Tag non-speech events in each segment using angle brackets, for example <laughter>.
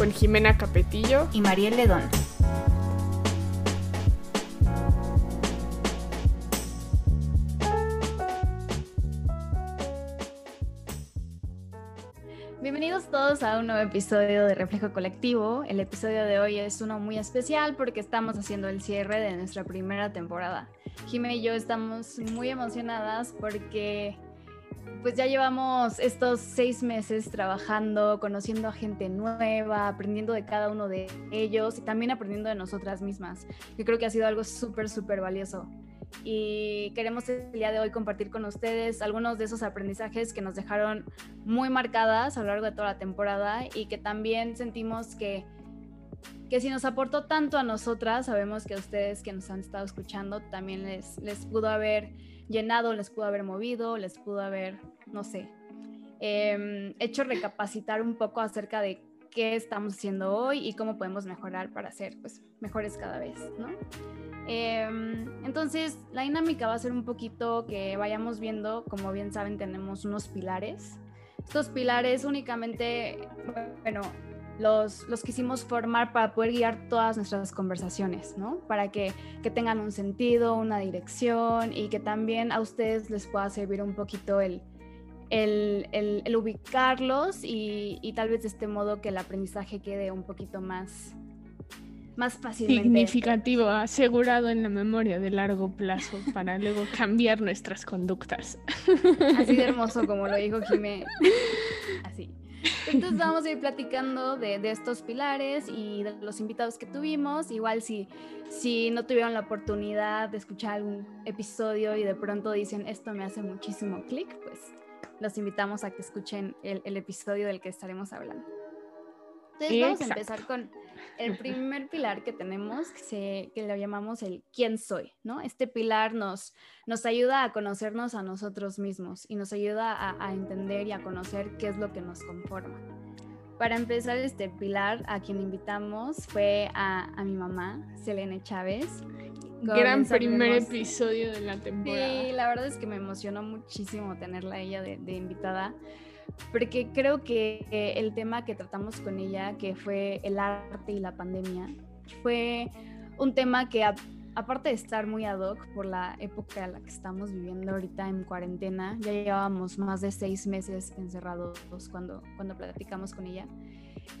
Con Jimena Capetillo y Mariel Ledón. Bienvenidos todos a un nuevo episodio de Reflejo Colectivo. El episodio de hoy es uno muy especial porque estamos haciendo el cierre de nuestra primera temporada. Jimena y yo estamos muy emocionadas porque pues ya llevamos estos seis meses trabajando, conociendo a gente nueva, aprendiendo de cada uno de ellos y también aprendiendo de nosotras mismas. Yo creo que ha sido algo súper, súper valioso y queremos el día de hoy compartir con ustedes algunos de esos aprendizajes que nos dejaron muy marcadas a lo largo de toda la temporada y que también sentimos que, que si nos aportó tanto a nosotras, sabemos que a ustedes que nos han estado escuchando también les, les pudo haber llenado, les pudo haber movido, les pudo haber, no sé, em, hecho recapacitar un poco acerca de qué estamos haciendo hoy y cómo podemos mejorar para ser pues, mejores cada vez, ¿no? Em, entonces, la dinámica va a ser un poquito que vayamos viendo, como bien saben, tenemos unos pilares. Estos pilares únicamente, bueno, los, los quisimos formar para poder guiar todas nuestras conversaciones, ¿no? Para que, que tengan un sentido, una dirección y que también a ustedes les pueda servir un poquito el, el, el, ubicarlos y, y, tal vez de este modo que el aprendizaje quede un poquito más, más fácilmente. Significativo, asegurado en la memoria de largo plazo para luego cambiar nuestras conductas. Así de hermoso como lo dijo Jimé. <laughs> Así. Entonces vamos a ir platicando de, de, estos pilares y de los invitados que tuvimos. Igual si, si no tuvieron la oportunidad de escuchar algún episodio y de pronto dicen esto me hace muchísimo clic, pues los invitamos a que escuchen el, el episodio del que estaremos hablando. Entonces vamos a empezar con el primer pilar que tenemos, que, se, que lo llamamos el quién soy, ¿no? Este pilar nos, nos ayuda a conocernos a nosotros mismos y nos ayuda a, a entender y a conocer qué es lo que nos conforma. Para empezar este pilar, a quien invitamos fue a, a mi mamá, Selene Chávez. Gran primer episodio de la temporada. Sí, la verdad es que me emocionó muchísimo tenerla ella de, de invitada porque creo que el tema que tratamos con ella, que fue el arte y la pandemia, fue un tema que aparte de estar muy ad hoc por la época en la que estamos viviendo ahorita en cuarentena, ya llevábamos más de seis meses encerrados cuando, cuando platicamos con ella,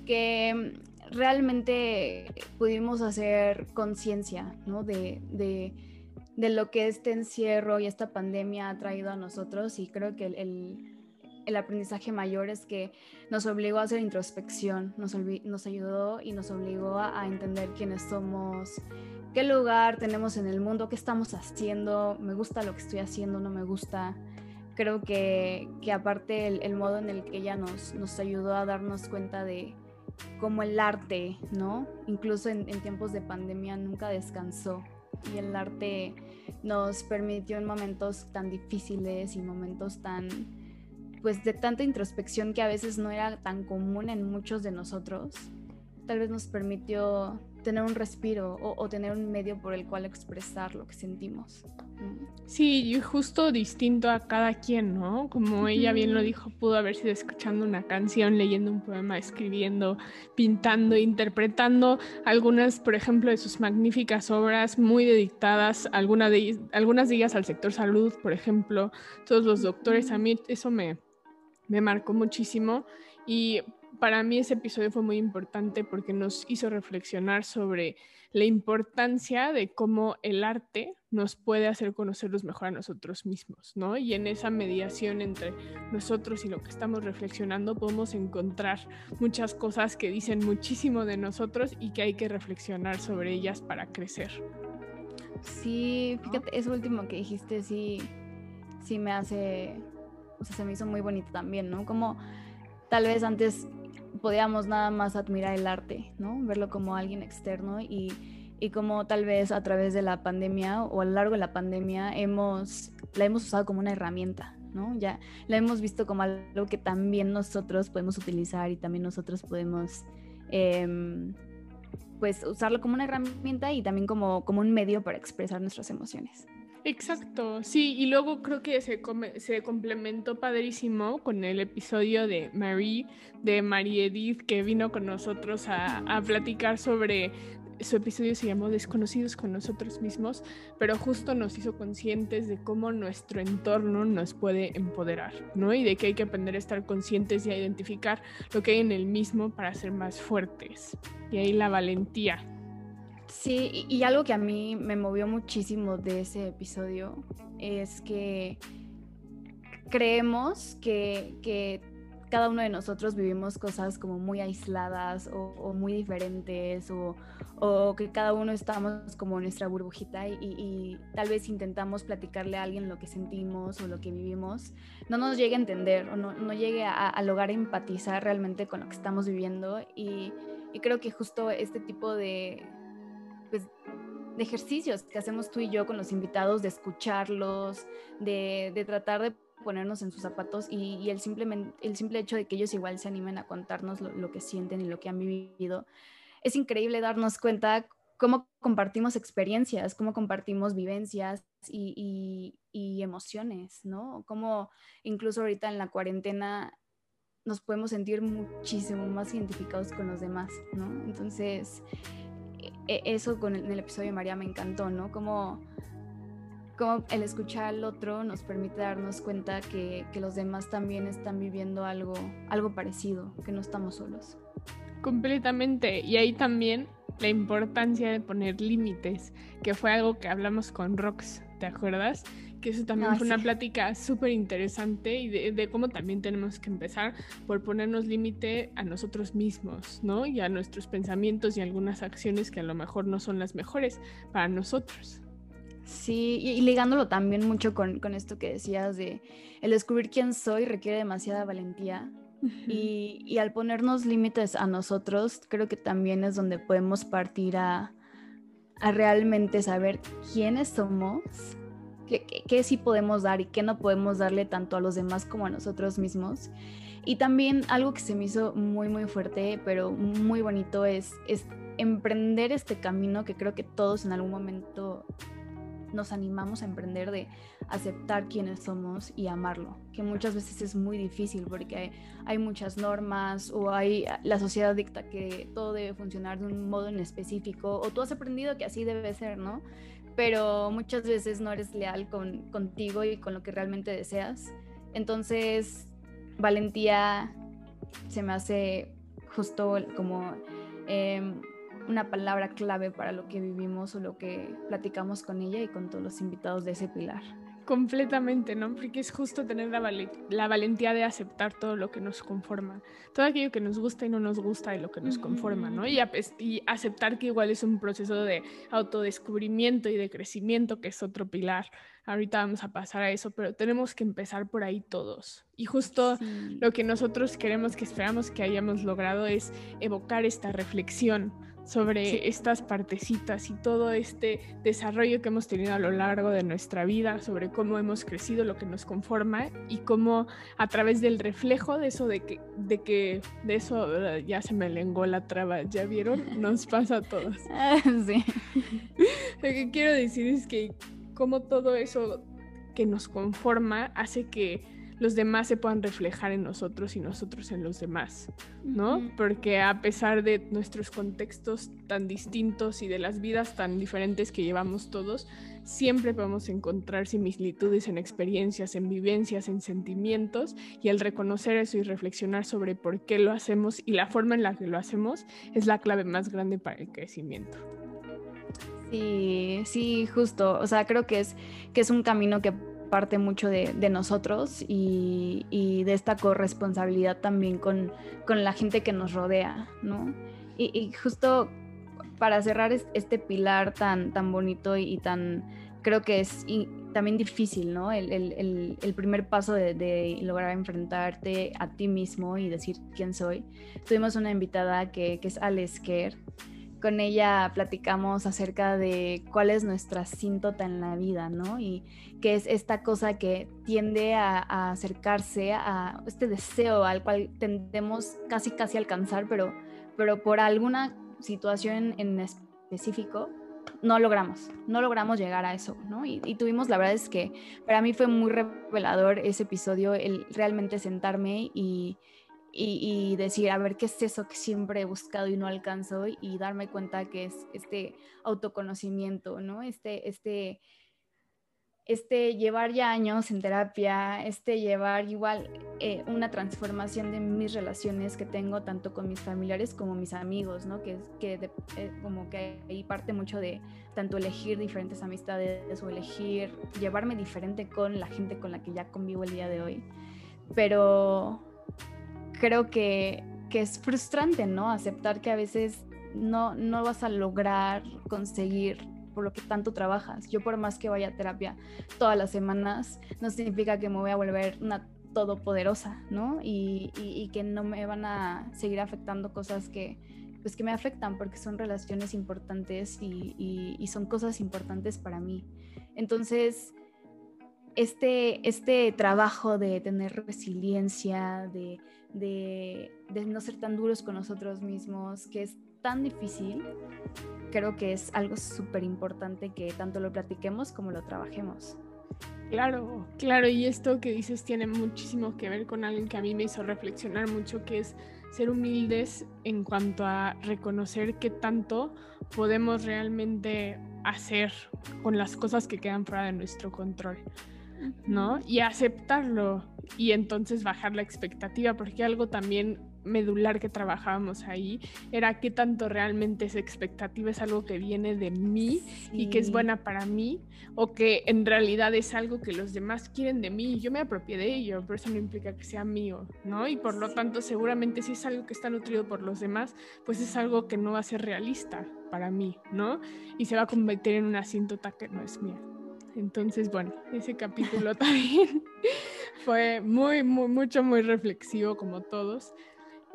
que realmente pudimos hacer conciencia ¿no? de, de, lo que este encierro y esta pandemia ha traído a nosotros y creo que el, el aprendizaje mayor es que nos obligó a hacer introspección, nos, nos ayudó y nos obligó a, a, entender quiénes somos, qué lugar tenemos en el mundo, qué estamos haciendo, me gusta lo que estoy haciendo, no me gusta. Creo que, que aparte el, el, modo en el que ella nos, nos ayudó a darnos cuenta de cómo el arte, ¿no? Incluso en tiempos de pandemia nunca descansó y el arte nos permitió en momentos tan difíciles y momentos tan pues de tanta introspección que a veces no era tan común en muchos de nosotros, tal vez nos permitió tener un respiro o, o tener un medio por el cual expresar lo que sentimos. Sí, y justo distinto a cada quien, ¿no? Como ella bien lo dijo, pudo haber sido escuchando una canción, leyendo un poema, escribiendo, pintando, interpretando algunas, por ejemplo, de sus magníficas obras muy dedicadas, alguna de, algunas de ellas al sector salud, por ejemplo, todos los doctores, a mí eso me, me marcó muchísimo y para mí ese episodio fue muy importante porque nos hizo reflexionar sobre la importancia de cómo el arte nos puede hacer conocernos mejor a nosotros mismos, ¿no? Y en esa mediación entre nosotros y lo que estamos reflexionando podemos encontrar muchas cosas que dicen muchísimo de nosotros y que hay que reflexionar sobre ellas para crecer. Sí, fíjate, eso último que dijiste sí, sí me hace o sea, se me hizo muy bonito también, ¿no? Como tal vez antes podíamos nada más admirar el arte, ¿no? Verlo como alguien externo y, y como tal vez a través de la pandemia o a lo largo de la pandemia hemos, la hemos usado como una herramienta, ¿no? Ya la hemos visto como algo que también nosotros podemos utilizar y también nosotros podemos, em, pues, usarlo como una herramienta y también como, como un medio para expresar nuestras emociones. Exacto, sí, y luego creo que se, complementó padrísimo con el episodio de Marie, de Marie Edith, que vino con nosotros a, a platicar sobre su episodio se llamó Desconocidos con nosotros mismos, pero justo nos hizo conscientes de cómo nuestro entorno nos puede empoderar, ¿no? Y de que hay que aprender a estar conscientes y a identificar lo que hay en el mismo para ser más fuertes. Y ahí la valentía. Sí, y, algo que a mí me movió muchísimo de ese episodio es que creemos que, que cada uno de nosotros vivimos cosas como muy aisladas o, muy diferentes o, que cada uno estamos como en nuestra burbujita y, tal vez intentamos platicarle a alguien lo que sentimos o lo que vivimos, no nos llegue a entender o no, no llegue a, lograr empatizar realmente con lo que estamos viviendo y, creo que justo este tipo de, pues, de ejercicios que hacemos tú y yo con los invitados, de escucharlos, de, de tratar de ponernos en sus zapatos y, el, simplemente, el simple hecho de que ellos igual se animen a contarnos lo, que sienten y lo que han vivido, es increíble darnos cuenta cómo compartimos experiencias, cómo compartimos vivencias y, emociones, ¿no? Cómo incluso ahorita en la cuarentena nos podemos sentir muchísimo más identificados con los demás, ¿no? Entonces, eso con el, en el episodio de María me encantó, ¿no? Como como el escuchar al otro nos permite darnos cuenta que, los demás también están viviendo algo, algo parecido, que no estamos solos. Completamente. Y ahí también la importancia de poner límites, que fue algo que hablamos con Rox, ¿te acuerdas? Que eso también fue una plática súper interesante y de, de, cómo también tenemos que empezar por ponernos límite a nosotros mismos, ¿no? Y a nuestros pensamientos y algunas acciones que a lo mejor no son las mejores para nosotros. Sí, y, ligándolo también mucho con, con, esto que decías de el descubrir quién soy requiere demasiada valentía. y, y, al ponernos límites a nosotros, creo que también es donde podemos partir a, a realmente saber quiénes somos, qué, sí podemos dar y qué no podemos darle tanto a los demás como a nosotros mismos. Y también algo que se me hizo muy, muy fuerte, pero muy bonito, es, es emprender este camino que creo que todos en algún momento nos animamos a emprender de aceptar quiénes somos y amarlo, que muchas veces es muy difícil porque hay, muchas normas o hay la sociedad dicta que todo debe funcionar de un modo en específico o tú has aprendido que así debe ser, ¿no? Pero muchas veces no eres leal con, contigo y con lo que realmente deseas. Entonces, valentía se me hace justo como em, una palabra clave para lo que vivimos o lo que platicamos con ella y con todos los invitados de ese pilar. Completamente, ¿no? Porque es justo tener la, la, valentía de aceptar todo lo que nos conforma, todo aquello que nos gusta y no nos gusta y lo que nos conforma, ¿no? Y, y, aceptar que igual es un proceso de autodescubrimiento y de crecimiento, que es otro pilar. Ahorita vamos a pasar a eso, pero tenemos que empezar por ahí todos. Y justo lo que nosotros queremos, que esperamos que hayamos logrado es evocar esta reflexión sobre estas partecitas y todo este desarrollo que hemos tenido a lo largo de nuestra vida, sobre cómo hemos crecido, lo que nos conforma y cómo a través del reflejo de eso, de que, de que, de eso ya se me lengó la traba, ¿ya vieron? Nos pasa a todos. <laughs> sí. <laughs> lo que quiero decir es que cómo todo eso que nos conforma hace que los demás se puedan reflejar en nosotros y nosotros en los demás, ¿no? Porque a pesar de nuestros contextos tan distintos y de las vidas tan diferentes que llevamos todos, siempre podemos encontrar similitudes en experiencias, en vivencias, en sentimientos y el reconocer eso y reflexionar sobre por qué lo hacemos y la forma en la que lo hacemos es la clave más grande para el crecimiento. Sí, sí, justo. O sea, creo que es, que es un camino que parte mucho de, nosotros y, de esta corresponsabilidad también con, la gente que nos rodea, ¿no? Y, justo para cerrar este pilar tan, tan bonito y, tan, creo que es también difícil, ¿no? El, primer paso de, lograr enfrentarte a ti mismo y decir quién soy. Tuvimos una invitada que, que es Alex Kerr. Con ella platicamos acerca de cuál es nuestra síntota en la vida, ¿no? Y qué es esta cosa que tiende a, a acercarse a este deseo al cual tendemos casi casi a alcanzar, pero, pero por alguna situación en específico no logramos, no logramos llegar a eso, ¿no? Y, tuvimos, la verdad es que para mí fue muy revelador ese episodio, el realmente sentarme y, y, decir, a ver, ¿qué es eso que siempre he buscado y no alcanzo? Y darme cuenta que es este autoconocimiento, ¿no? Este, este este llevar ya años en terapia, este llevar igual eh, una transformación de mis relaciones que tengo tanto con mis familiares como mis amigos, ¿no? Que, que eh, como que ahí parte mucho de tanto elegir diferentes amistades o elegir llevarme diferente con la gente con la que ya convivo el día de hoy. Pero creo que, que es frustrante, ¿no? Aceptar que a veces no, no vas a lograr conseguir por lo que tanto trabajas. Yo por más que vaya a terapia todas las semanas, no significa que me voy a volver una todopoderosa, ¿no? Y, y, que no me van a seguir afectando cosas que, pues que me afectan porque son relaciones importantes y, y son cosas importantes para mí. Entonces, este, este trabajo de tener resiliencia, de, de, no ser tan duros con nosotros mismos, que es tan difícil, creo que es algo súper importante que tanto lo platiquemos como lo trabajemos. Claro, claro, y esto que dices tiene muchísimo que ver con algo que a mí me hizo reflexionar mucho, que es ser humildes en cuanto a reconocer qué tanto podemos realmente hacer con las cosas que quedan fuera de nuestro control, ¿no? Y aceptarlo y entonces bajar la expectativa, porque algo también medular que trabajábamos ahí era qué tanto realmente esa expectativa es algo que viene de mí y que es buena para mí o que en realidad es algo que los demás quieren de mí y yo me apropié de ello, pero eso no implica que sea mío, ¿no? Y por lo tanto seguramente si es algo que está nutrido por los demás, pues es algo que no va a ser realista para mí, ¿no? Y se va a convertir en una asíntota que no es mía. Entonces, bueno, ese capítulo <laughs> también fue muy, muy, mucho, muy reflexivo como todos.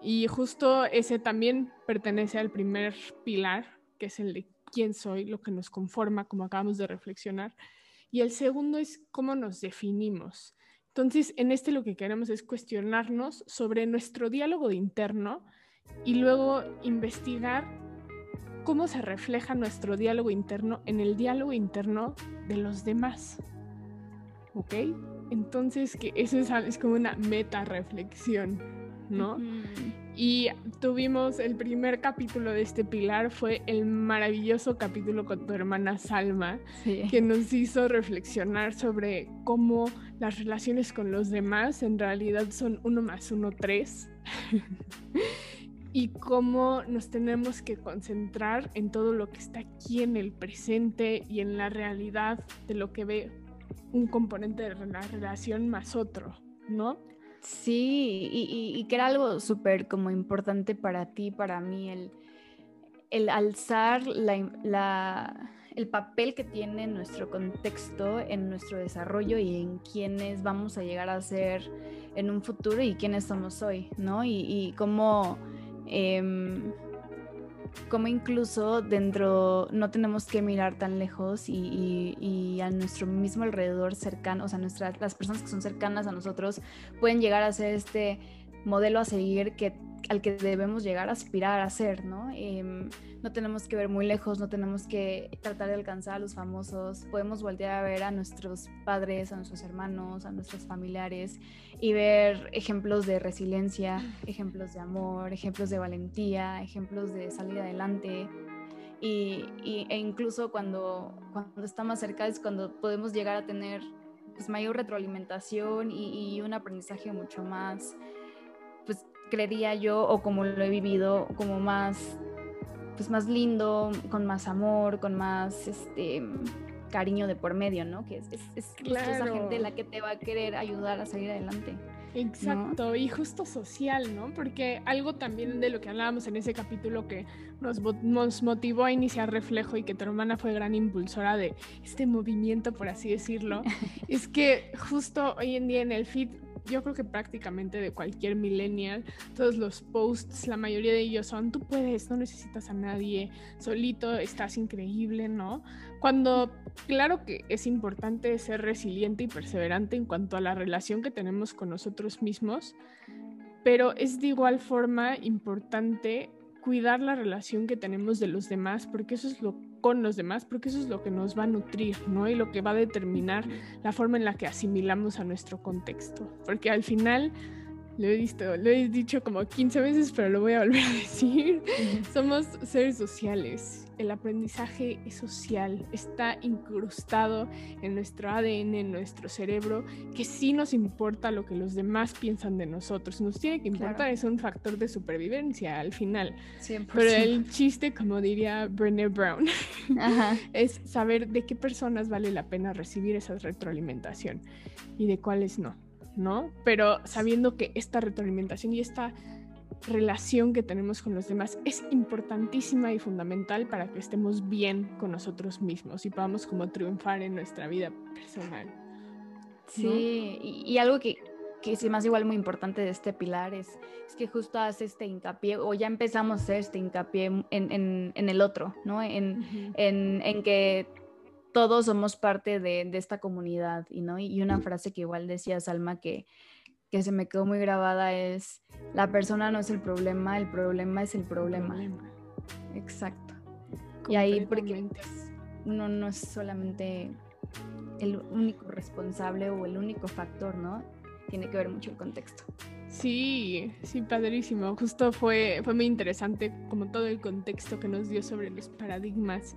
Y justo ese también pertenece al primer pilar, que es el de quién soy, lo que nos conforma, como acabamos de reflexionar. Y el segundo es cómo nos definimos. Entonces, en este lo que queremos es cuestionarnos sobre nuestro diálogo interno y luego investigar cómo se refleja nuestro diálogo interno en el diálogo interno de los demás. ¿Ok? Entonces, que eso es, es como una meta reflexión. ¿no? Y tuvimos el primer capítulo de este pilar, fue el maravilloso capítulo con tu hermana Salma, que nos hizo reflexionar sobre cómo las relaciones con los demás en realidad son uno más uno, tres. <laughs> y cómo nos tenemos que concentrar en todo lo que está aquí en el presente y en la realidad de lo que ve un componente de la relación más otro, ¿no? Sí, y, que era algo súper como importante para ti, para mí, el, el alzar la, el papel que tiene nuestro contexto en nuestro desarrollo y en quiénes vamos a llegar a ser en un futuro y quiénes somos hoy, ¿no? Y, y cómo... Em, como incluso dentro no tenemos que mirar tan lejos y, a nuestro mismo alrededor cercano, o sea, nuestras, las personas que son cercanas a nosotros pueden llegar a ser este modelo a seguir que, al que debemos llegar a aspirar a ser, ¿no? Em, no tenemos que ver muy lejos, no tenemos que tratar de alcanzar a los famosos, podemos voltear a ver a nuestros padres, a nuestros hermanos, a nuestros familiares y ver ejemplos de resiliencia, ejemplos de amor, ejemplos de valentía, ejemplos de salir adelante. Y, e incluso cuando, cuando está más cerca es cuando podemos llegar a tener pues, mayor retroalimentación y, y un aprendizaje mucho más pues creería yo, o como lo he vivido, como más, pues más lindo, con más amor, con más este cariño de por medio, ¿no? Que es, es, esa gente la que te va a querer ayudar a salir adelante. Exacto, y justo social, ¿no? Porque algo también de lo que hablábamos en ese capítulo que nos, nos, motivó a iniciar Reflejo y que tu hermana fue gran impulsora de este movimiento, por así decirlo, <laughs> es que justo hoy en día en el feed yo creo que prácticamente de cualquier millennial, todos los posts, la mayoría de ellos son, tú puedes, no necesitas a nadie, solito estás increíble, ¿no? Cuando, claro que es importante ser resiliente y perseverante en cuanto a la relación que tenemos con nosotros mismos, pero es de igual forma importante cuidar la relación que tenemos de los demás, porque eso es lo con los demás, porque eso es lo que nos va a nutrir, ¿no? Y lo que va a determinar la forma en la que asimilamos a nuestro contexto. Porque al final lo he, visto, lo he dicho como 15 veces, pero lo voy a volver a <laughs> decir. Somos seres sociales. El aprendizaje es social, está incrustado en nuestro ADN, en nuestro cerebro, que sí nos importa lo que los demás piensan de nosotros. Nos tiene que importar, es un factor de supervivencia al final. Pero el chiste, como diría Brené Brown, <laughs> es saber de qué personas vale la pena recibir esa retroalimentación y de cuáles no. ¿No? Pero sabiendo que esta retroalimentación y esta relación que tenemos con los demás es importantísima y fundamental para que estemos bien con nosotros mismos y podamos como triunfar en nuestra vida personal. Sí, y, algo que, que es más igual muy importante de este pilar es, es, que justo hace este hincapié, o ya empezamos a hacer este hincapié en, en, en el otro, ¿no? En, en que todos somos parte de, esta comunidad, y, ¿no? Y una frase que igual decía Salma que, que se me quedó muy grabada es, la persona no es el problema, el problema es el problema. Exacto. Y ahí porque uno no es solamente el único responsable o el único factor, ¿no? Tiene que ver mucho el contexto. Sí, sí, padrísimo. Justo fue, fue muy interesante como todo el contexto que nos dio sobre los paradigmas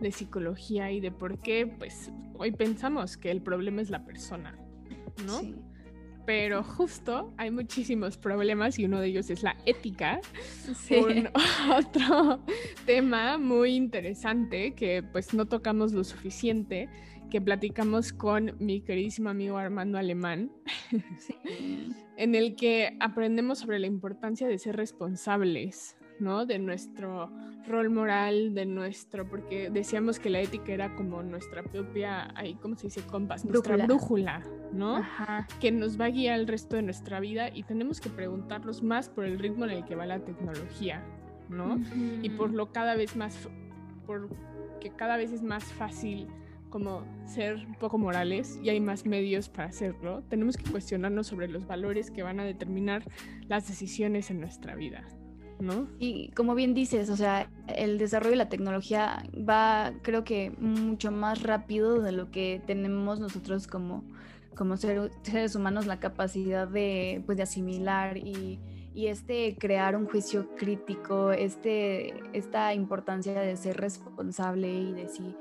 de psicología y de por qué, pues hoy pensamos que el problema es la persona, ¿no? Pero justo hay muchísimos problemas y uno de ellos es la ética. Sí. Un <laughs> otro tema muy interesante que pues no tocamos lo suficiente, que platicamos con mi queridísimo amigo Armando Alemán, <laughs> en el que aprendemos sobre la importancia de ser responsables ¿no? De nuestro rol moral, de nuestro, porque decíamos que la ética era como nuestra propia, ahí, ¿cómo se dice? Compás, nuestra brújula, ¿no? Que nos va a guiar el resto de nuestra vida y tenemos que preguntarnos más por el ritmo en el que va la tecnología, ¿no? Y por lo cada vez más, por que cada vez es más fácil como ser un poco morales y hay más medios para hacerlo, tenemos que cuestionarnos sobre los valores que van a determinar las decisiones en nuestra vida. Y como bien dices, o sea, el desarrollo de la tecnología va, creo que, mucho más rápido de lo que tenemos nosotros como, como seres humanos la capacidad de, pues, de asimilar y, y este crear un juicio crítico, este, esta importancia de ser responsable y de si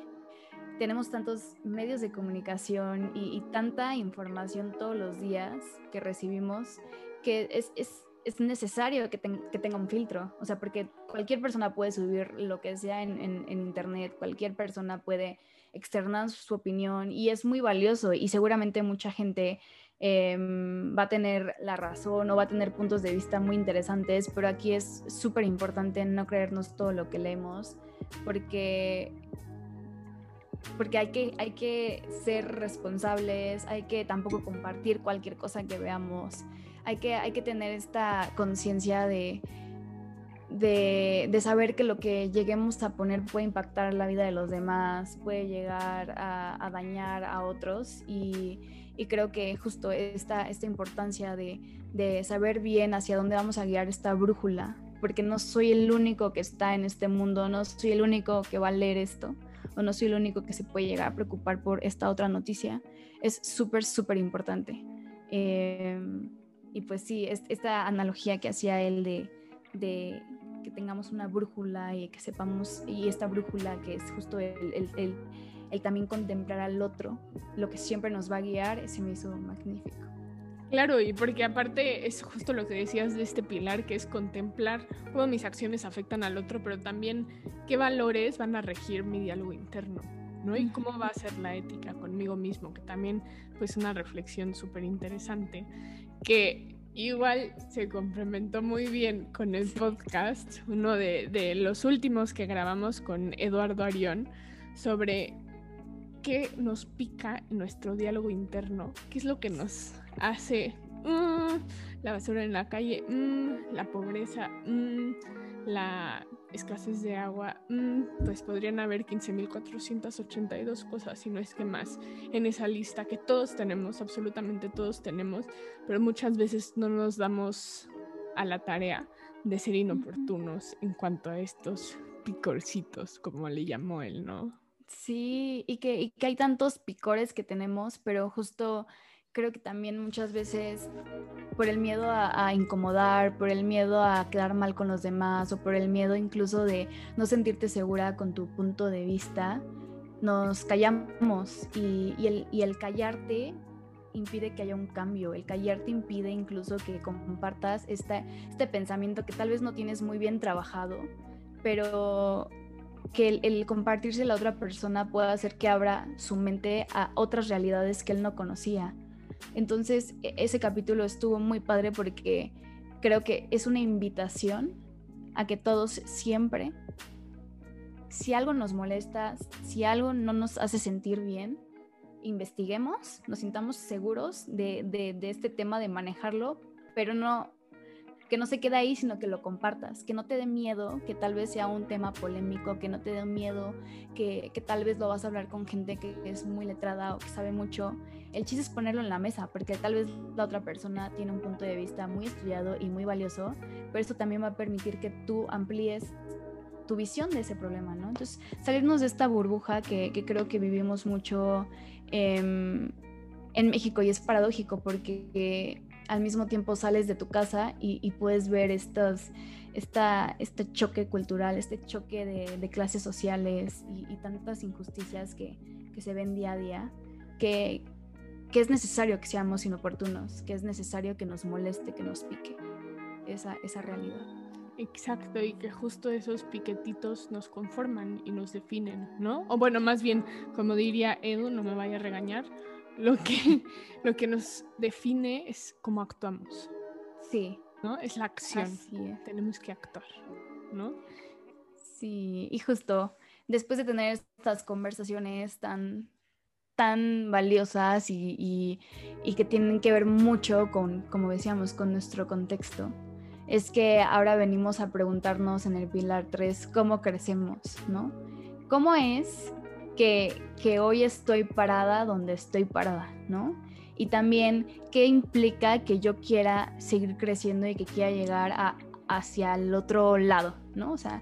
tenemos tantos medios de comunicación y, tanta información todos los días que recibimos que es es necesario que, tenga un filtro, o sea, porque cualquier persona puede subir lo que sea en, internet, cualquier persona puede externar su opinión y es muy valioso y seguramente mucha gente em, va a tener la razón o va a tener puntos de vista muy interesantes, pero aquí es súper importante no creernos todo lo que leemos porque porque hay que, hay que ser responsables, hay que tampoco compartir cualquier cosa que veamos hay que, hay que tener esta conciencia de, de, saber que lo que lleguemos a poner puede impactar la vida de los demás, puede llegar a, dañar a otros y, creo que justo esta, esta importancia de, de, saber bien hacia dónde vamos a guiar esta brújula, porque no soy el único que está en este mundo, no soy el único que va a leer esto o no soy el único que se puede llegar a preocupar por esta otra noticia, es súper, súper importante. Eh, y pues sí, esta analogía que hacía él de, que tengamos una brújula y que sepamos, y esta brújula que es justo el, el, también contemplar al otro, lo que siempre nos va a guiar, se me hizo magnífico. Claro, y porque aparte es justo lo que decías de este pilar, que es contemplar cómo mis acciones afectan al otro, pero también qué valores van a regir mi diálogo interno, ¿no? Y cómo va a ser la ética conmigo mismo, que también pues una reflexión súper interesante que igual se complementó muy bien con el podcast, uno de, los últimos que grabamos con Eduardo Arión, sobre qué nos pica nuestro diálogo interno, qué es lo que nos hace mm, la basura en la calle, mm, la pobreza, mm, la escasez de agua, mm, pues podrían haber 15.482 cosas, si no es que más, en esa lista que todos tenemos, absolutamente todos tenemos, pero muchas veces no nos damos a la tarea de ser inoportunos en cuanto a estos picorcitos, como le llamó él, ¿no? Sí, y que, y que hay tantos picores que tenemos, pero justo creo que también muchas veces por el miedo a, incomodar, por el miedo a quedar mal con los demás o por el miedo incluso de no sentirte segura con tu punto de vista, nos callamos y, el, y el callarte impide que haya un cambio, el callarte impide incluso que compartas este, este pensamiento que tal vez no tienes muy bien trabajado, pero que el, el, compartirse a la otra persona pueda hacer que abra su mente a otras realidades que él no conocía. Entonces, e, ese capítulo estuvo muy padre porque creo que es una invitación a que todos siempre, si algo nos molesta, si algo no nos hace sentir bien, investiguemos, nos sintamos seguros de, de este tema de manejarlo, pero no que no se quede ahí, sino que lo compartas, que no te dé miedo, que tal vez sea un tema polémico, que no te dé miedo, que, que, tal vez lo vas a hablar con gente que es muy letrada o que sabe mucho. El chiste es ponerlo en la mesa, porque tal vez la otra persona tiene un punto de vista muy estudiado y muy valioso, pero esto también va a permitir que tú amplíes tu visión de ese problema, ¿no? Entonces, salirnos de esta burbuja que, que creo que vivimos mucho en México y es paradójico porque al mismo tiempo sales de tu casa y, puedes ver estos, esta, este choque cultural, este choque de, clases sociales y, tantas injusticias que, se ven día a día, que, que, es necesario que seamos inoportunos, que es necesario que nos moleste, que nos pique esa, esa realidad. Exacto, y que justo esos piquetitos nos conforman y nos definen, ¿no? O bueno, más bien, como diría Edu, no me vaya a regañar, lo que, <laughs> lo que nos define es cómo actuamos. Sí. ¿No? Es la acción. Tenemos que actuar, ¿no? Sí, y justo después de tener estas conversaciones tan, tan valiosas y, y, que tienen que ver mucho con, como decíamos, con nuestro contexto, es que ahora venimos a preguntarnos en el pilar 3 cómo crecemos, ¿no? ¿Cómo es que, hoy estoy parada donde estoy parada, ¿no? Y también qué implica que yo quiera seguir creciendo y que quiera llegar hacia el otro lado, ¿no? O sea,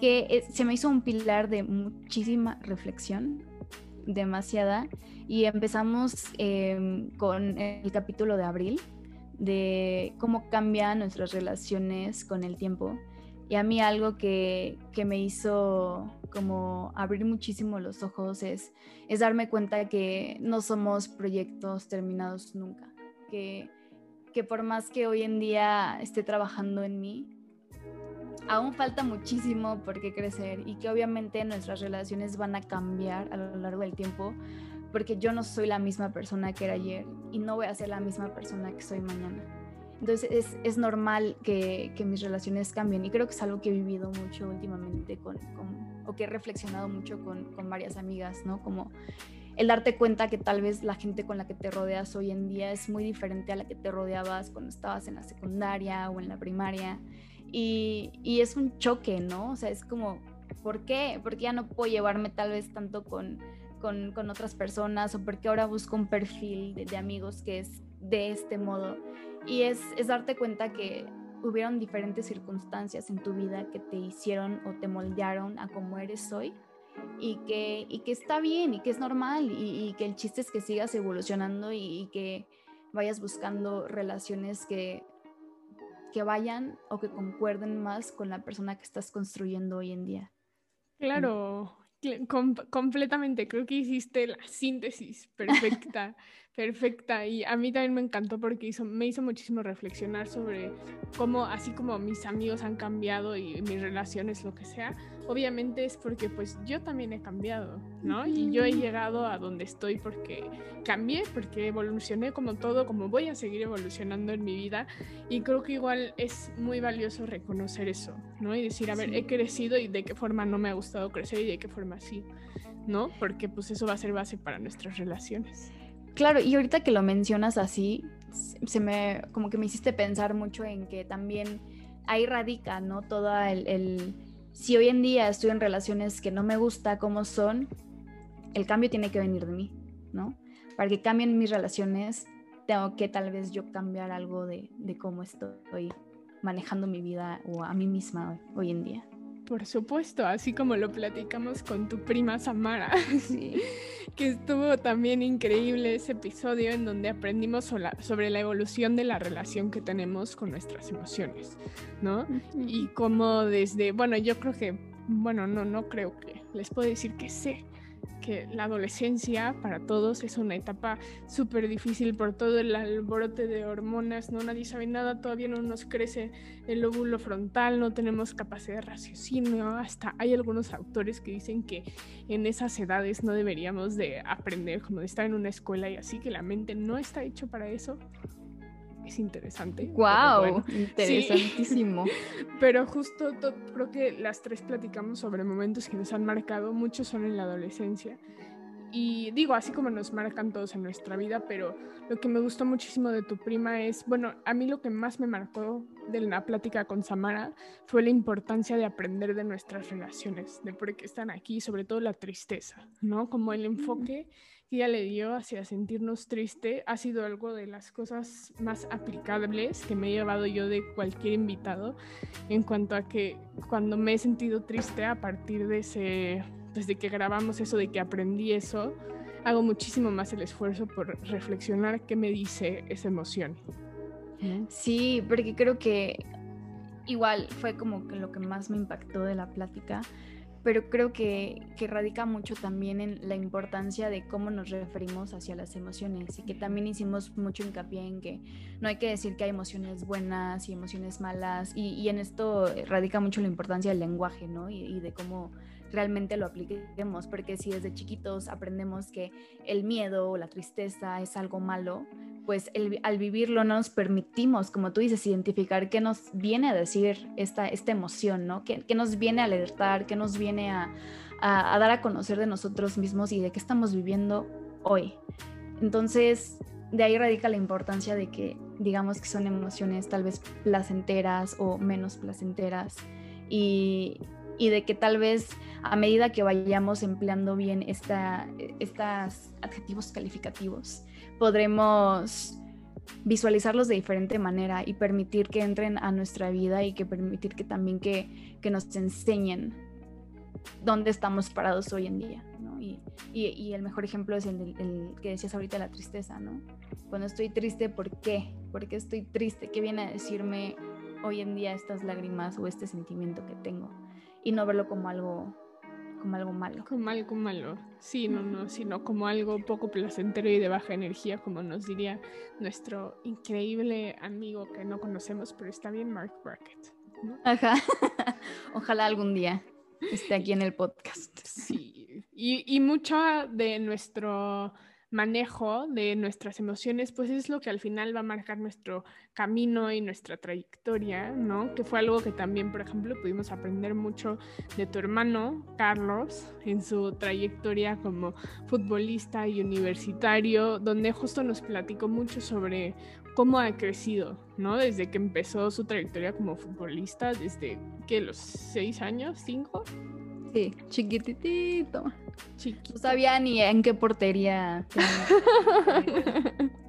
que eh, se me hizo un pilar de muchísima reflexión, demasiada, y empezamos em, con el capítulo de abril, de cómo cambian nuestras relaciones con el tiempo. Y a mí algo que, que me hizo como abrir muchísimo los ojos es, es darme cuenta que no somos proyectos terminados nunca, que, que por más que hoy en día esté trabajando en mí, aún falta muchísimo por qué crecer y que obviamente nuestras relaciones van a cambiar a lo largo del tiempo porque yo no soy la misma persona que era ayer y no voy a ser la misma persona que soy mañana. Entonces es, es normal que, que, mis relaciones cambien y creo que es algo que he vivido mucho últimamente con, con o que he reflexionado mucho con, con varias amigas, ¿no? Como el darte cuenta que tal vez la gente con la que te rodeas hoy en día es muy diferente a la que te rodeabas cuando estabas en la secundaria o en la primaria. Y, y es un choque, ¿no? O sea, es como, ¿por qué? Porque ya no puedo llevarme tal vez tanto con, con, con otras personas o porque ahora busco un perfil de, de, amigos que es de este modo. Y es, es darte cuenta que hubieron diferentes circunstancias en tu vida que te hicieron o te moldearon a como eres hoy y que, y que está bien y que es normal y, que el chiste es que sigas evolucionando y, que vayas buscando relaciones que, que vayan o que concuerden más con la persona que estás construyendo hoy en día. Claro, completamente. Creo que hiciste la síntesis perfecta <laughs> Perfecta, y a mí también me encantó porque hizo, me hizo muchísimo reflexionar sobre cómo, así como mis amigos han cambiado y mis relaciones, lo que sea, obviamente es porque pues yo también he cambiado, ¿no? Y yo he llegado a donde estoy porque cambié, porque evolucioné como todo, como voy a seguir evolucionando en mi vida y creo que igual es muy valioso reconocer eso, ¿no? Y decir, a ver, he crecido y de qué forma no me ha gustado crecer y de qué forma sí, ¿no? Porque pues eso va a ser base para nuestras relaciones. Claro, y ahorita que lo mencionas así, se me como que me hiciste pensar mucho en que también ahí radica, ¿no? Todo el, si hoy en día estoy en relaciones que no me gusta cómo son, el cambio tiene que venir de mí, ¿no? Para que cambien mis relaciones, tengo que tal vez yo cambiar algo de cómo estoy manejando mi vida o a mí misma hoy en día. Por supuesto, así como lo platicamos con tu prima Samara, <laughs> que estuvo también increíble ese episodio en donde aprendimos sobre la evolución de la relación que tenemos con nuestras emociones, ¿no? Y cómo desde, bueno, yo creo que, bueno, no, no creo que, les puedo decir que sé que la adolescencia para todos es una etapa súper difícil por todo el alborote de hormonas, no nadie sabe nada, todavía no nos crece el lóbulo frontal, no tenemos capacidad de raciocinio, hasta hay algunos autores que dicen que en esas edades no deberíamos de aprender como de estar en una escuela y así que la mente no está hecho para eso es interesante. ¡Wow! interesantísimo. <laughs> Pero justo creo que las tres platicamos sobre momentos que nos han marcado, muchos son en la adolescencia. Y digo, así como nos marcan todos en nuestra vida, pero lo que me gustó muchísimo de tu prima es, bueno, a mí lo que más me marcó de la plática con Samara fue la importancia de aprender de nuestras relaciones, de por qué están aquí, sobre todo la tristeza, ¿no? Como el enfoque que ella le dio hacia sentirnos triste ha sido algo de las cosas más aplicables que me he llevado yo de cualquier invitado en cuanto a que cuando me he sentido triste a partir de ese, desde que grabamos eso, de que aprendí eso, hago muchísimo más el esfuerzo por reflexionar qué me dice esa emoción. Sí, porque creo que igual fue como que lo que más me impactó de la plática pero creo que, que, radica mucho también en la importancia de cómo nos referimos hacia las emociones y que también hicimos mucho hincapié en que no hay que decir que hay emociones buenas y emociones malas y, y en esto radica mucho la importancia del lenguaje, ¿no? Y, y de cómo realmente lo apliquemos, porque si desde chiquitos aprendemos que el miedo o la tristeza es algo malo, pues al vivirlo nos permitimos, como tú dices, identificar qué nos viene a decir esta, esta emoción, ¿no? ¿Qué, nos viene a alertar, qué nos viene a, a, dar a conocer de nosotros mismos y de qué estamos viviendo hoy. Entonces, de ahí radica la importancia de que digamos que son emociones tal vez placenteras o menos placenteras y, y de que tal vez a medida que vayamos empleando bien esta, estos adjetivos calificativos, podremos visualizarlos de diferente manera y permitir que entren a nuestra vida y que permitir que también que, que nos enseñen dónde estamos parados hoy en día. Y, y, el mejor ejemplo es el, el, que decías ahorita, la tristeza. ¿no? Cuando estoy triste, ¿por qué? ¿Por qué estoy triste? ¿Qué viene a decirme hoy en día estas lágrimas o este sentimiento que tengo? Y no verlo como algo como algo malo. Como algo malo, sí, no, no, sino como algo poco placentero y de baja energía, como nos diría nuestro increíble amigo que no conocemos, pero está bien, Mark Brackett. Ajá, <laughs> ojalá algún día esté aquí en el podcast. Sí, y, y mucho de nuestro manejo de nuestras emociones, pues es lo que al final va a marcar nuestro camino y nuestra trayectoria, ¿no? Que fue algo que también, por ejemplo, pudimos aprender mucho de tu hermano, Carlos, en su trayectoria como futbolista y universitario, donde justo nos platicó mucho sobre cómo ha crecido, ¿no? Desde que empezó su trayectoria como futbolista, desde que los seis años, cinco. Sí, chiquitito. No sabía ni en qué portería. <laughs>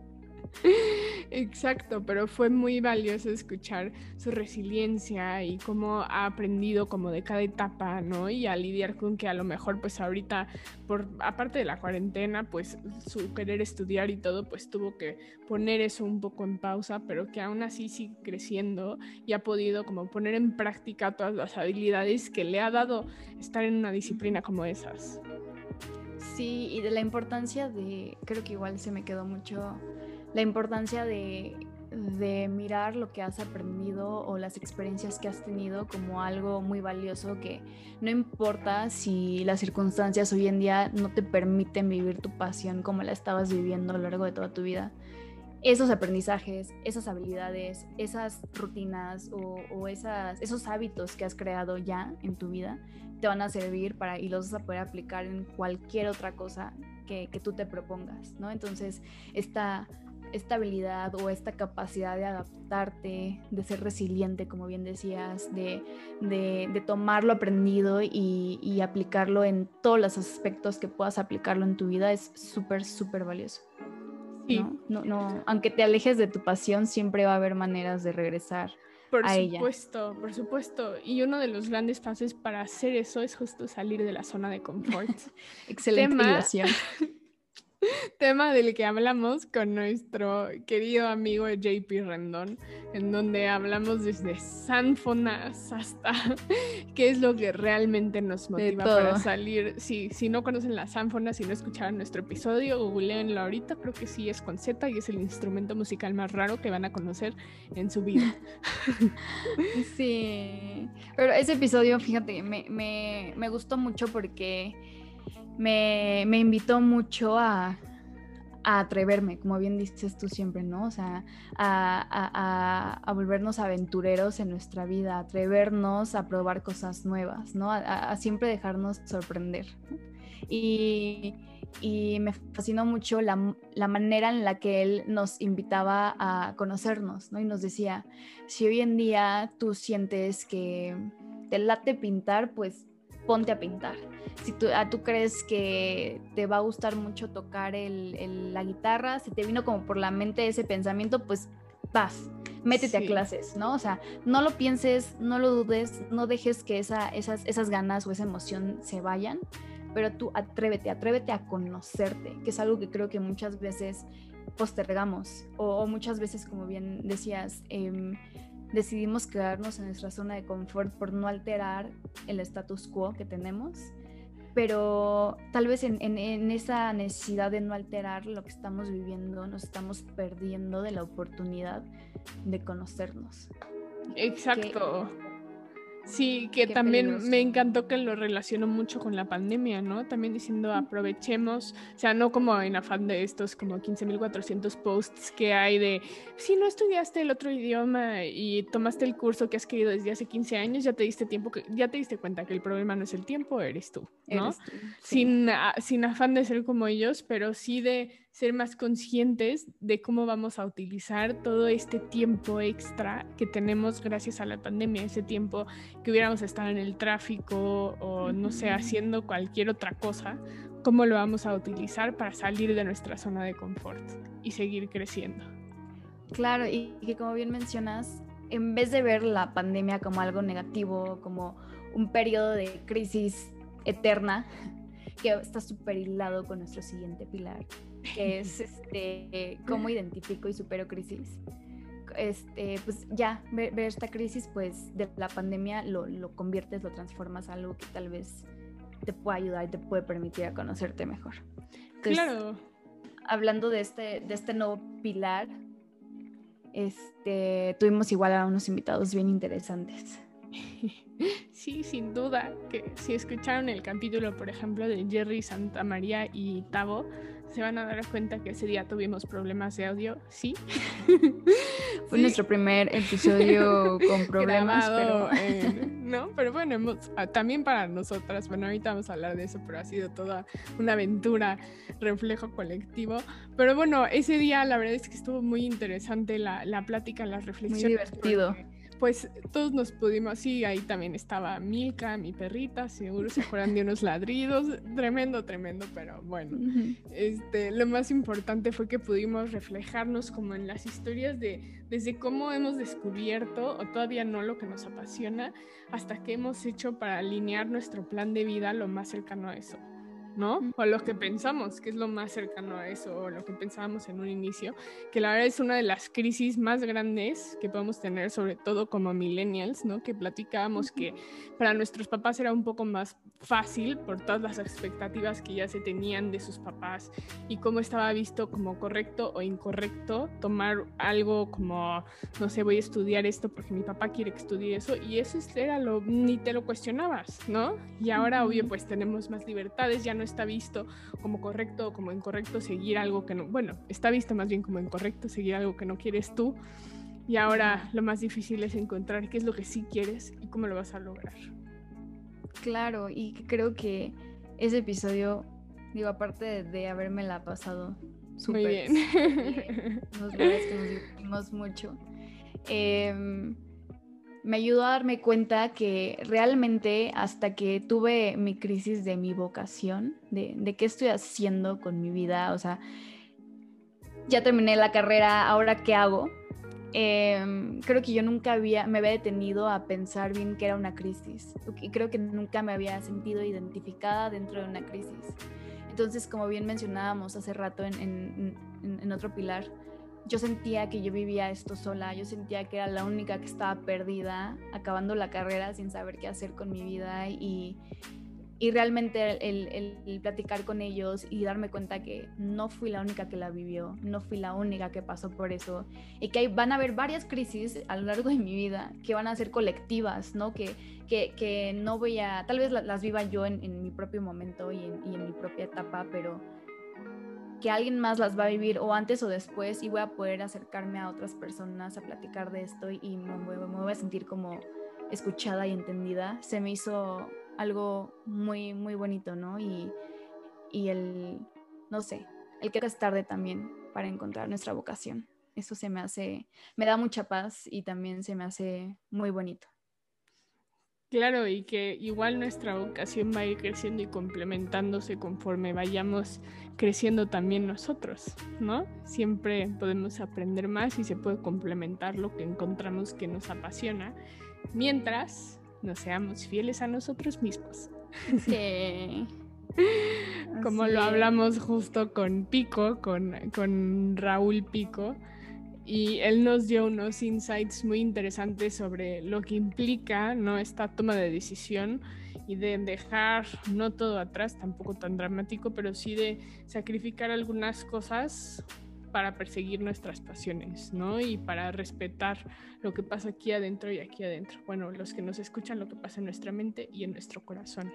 <laughs> Exacto, pero fue muy valioso escuchar su resiliencia y cómo ha aprendido como de cada etapa, ¿no? Y a lidiar con que a lo mejor pues ahorita, por aparte de la cuarentena, pues su querer estudiar y todo, pues tuvo que poner eso un poco en pausa, pero que aún así sigue creciendo y ha podido como poner en práctica todas las habilidades que le ha dado estar en una disciplina como esas. Sí, y de la importancia de, creo que igual se me quedó mucho, la importancia de, de mirar lo que has aprendido o las experiencias que has tenido como algo muy valioso que no importa si las circunstancias hoy en día no te permiten vivir tu pasión como la estabas viviendo a lo largo de toda tu vida esos aprendizajes, esas habilidades, esas rutinas o, esas, esos hábitos que has creado ya en tu vida te van a servir para y los vas a poder aplicar en cualquier otra cosa que, tú te propongas, ¿no? Entonces, esta, esta habilidad o esta capacidad de adaptarte, de ser resiliente, como bien decías, de, de, tomar lo aprendido y, y aplicarlo en todos los aspectos que puedas aplicarlo en tu vida es súper, súper valioso. ¿no? No, aunque te alejes de tu pasión, siempre va a haber maneras de regresar. Por a supuesto, por supuesto. Y uno de los grandes pasos para hacer eso es justo salir de la zona de confort. <laughs> Excelente Tema... <laughs> <laughs> tema del que hablamos con nuestro querido amigo JP Rendón, en donde hablamos desde sanfonas hasta <laughs> qué es lo que realmente nos motiva para salir. Sí, si no conocen las sanfonas, si no escucharon nuestro episodio, googleenlo ahorita, creo que sí es con Z y es el instrumento musical más raro que van a conocer en su vida. <laughs> Sí, pero ese episodio, fíjate, me, me, me gustó mucho porque me, invitó mucho a, atreverme, como bien dices tú siempre, ¿no? O sea, a, volvernos aventureros en nuestra vida, a atrevernos a probar cosas nuevas, ¿no? A, siempre dejarnos sorprender. Y, me fascinó mucho la, la, manera en la que él nos invitaba a conocernos, ¿no? Y nos decía, si hoy en día tú sientes que te late pintar, pues ponte a pintar. Si tú, ah, tú crees que te va a gustar mucho tocar el, la guitarra, si te vino como por la mente ese pensamiento, pues vas, métete a clases, ¿no? O sea, no lo pienses, no lo dudes, no dejes que esa, esas, esas ganas o esa emoción se vayan, pero tú atrévete, atrévete a conocerte, que es algo que creo que muchas veces postergamos o, muchas veces, como bien decías, eh, decidimos quedarnos en nuestra zona de confort por no alterar el status quo que tenemos, pero tal vez en, esa necesidad de no alterar lo que estamos viviendo, nos estamos perdiendo de la oportunidad de conocernos. Exacto. Sí, que también me encantó que lo relacionó mucho con la pandemia, ¿no? También diciendo aprovechemos, o sea, no como en afán de estos como 15.400 posts que hay de, si no estudiaste el otro idioma y tomaste el curso que has querido desde hace 15 años, ya te diste tiempo, que, ya te diste cuenta que el problema no es el tiempo, eres tú, ¿no? sin, sin afán de ser como ellos, pero sí de ser más conscientes de cómo vamos a utilizar todo este tiempo extra que tenemos gracias a la pandemia, ese tiempo que hubiéramos estado en el tráfico o no sé, haciendo cualquier otra cosa, cómo lo vamos a utilizar para salir de nuestra zona de confort y seguir creciendo. Claro, y que como bien mencionas, en vez de ver la pandemia como algo negativo, como un periodo de crisis eterna, <laughs> que está súper hilado con nuestro siguiente pilar, que es este, cómo identifico y supero crisis. Este, pues ya, ver, esta crisis pues de la pandemia lo, lo conviertes, lo transformas a algo que tal vez te pueda ayudar y te puede permitir a conocerte mejor. claro. Hablando de este, de este nuevo pilar, este, tuvimos igual a unos invitados bien interesantes. <laughs> Sí, sin duda, que si escucharon el capítulo, por ejemplo, de Jerry Santa María y Tavo, se van a dar cuenta que ese día tuvimos problemas de audio, sí. Fue nuestro primer episodio <laughs> con problemas, pero... no, pero bueno, ah, también para nosotras, bueno, ahorita vamos a hablar de eso, pero ha sido toda una aventura, reflejo colectivo. Pero bueno, ese día la verdad es que estuvo muy interesante la, la plática, las reflexiones. Muy divertido pues todos nos pudimos, sí, ahí también estaba Milka, mi perrita, seguro se acuerdan de unos ladridos, tremendo, tremendo, pero bueno, este, lo más importante fue que pudimos reflejarnos como en las historias de desde cómo hemos descubierto, o todavía no lo que nos apasiona, hasta qué hemos hecho para alinear nuestro plan de vida lo más cercano a eso. ¿No? O lo que pensamos, que es lo más cercano a eso, o lo que pensábamos en un inicio, que la verdad es una de las crisis más grandes que podemos tener, sobre todo como millennials, ¿no? Que platicábamos que para nuestros papás era un poco más fácil por todas las expectativas que ya se tenían de sus papás y cómo estaba visto como correcto o incorrecto tomar algo como, no sé, voy a estudiar esto porque mi papá quiere que estudie eso y eso era lo, ni te lo cuestionabas, ¿no? Y ahora, obvio, pues tenemos más libertades, ya no está visto como correcto o como incorrecto seguir algo que no, bueno, está visto más bien como incorrecto seguir algo que no quieres tú. Y ahora lo más difícil es encontrar qué es lo que sí quieres y cómo lo vas a lograr. Claro, y creo que ese episodio, digo, aparte de, haberme la pasado súper bien, bien <laughs> nos, que nos divertimos mucho. Eh, me ayudó a darme cuenta que realmente hasta que tuve mi crisis de mi vocación, de, qué estoy haciendo con mi vida, o sea, ya terminé la carrera, ahora qué hago, em, creo que yo nunca había, me había detenido a pensar bien que era una crisis. Y creo que nunca me había sentido identificada dentro de una crisis. Entonces, como bien mencionábamos hace rato en otro pilar, yo sentía que yo vivía esto sola, yo sentía que era la única que estaba perdida, acabando la carrera sin saber qué hacer con mi vida y, y realmente el, platicar con ellos y darme cuenta que no fui la única que la vivió, no fui la única que pasó por eso y que van a haber varias crisis a lo largo de mi vida que van a ser colectivas, ¿no? Que, que, que no voy a, tal vez las, viva yo en, mi propio momento y en, y en mi propia etapa, pero que alguien más las va a vivir o antes o después y voy a poder acercarme a otras personas a platicar de esto y me, voy a sentir como escuchada y entendida. Se me hizo algo muy, muy bonito, ¿no? Y, y el, no sé, el que es tarde también para encontrar nuestra vocación. Eso se me hace, me da mucha paz y también se me hace muy bonito. Claro, y que igual nuestra vocación va a ir creciendo y complementándose conforme vayamos creciendo también nosotros, ¿no? Siempre podemos aprender más y se puede complementar lo que encontramos que nos apasiona, mientras nos seamos fieles a nosotros mismos. Sí. <laughs> Como lo hablamos justo con Pico, con, con Raúl Pico y él nos dio unos insights muy interesantes sobre lo que implica ¿no? esta toma de decisión y de dejar no todo atrás, tampoco tan dramático, pero sí de sacrificar algunas cosas para perseguir nuestras pasiones, ¿no? Y para respetar lo que pasa aquí adentro y aquí adentro. Bueno, los que nos escuchan, lo que pasa en nuestra mente y en nuestro corazón.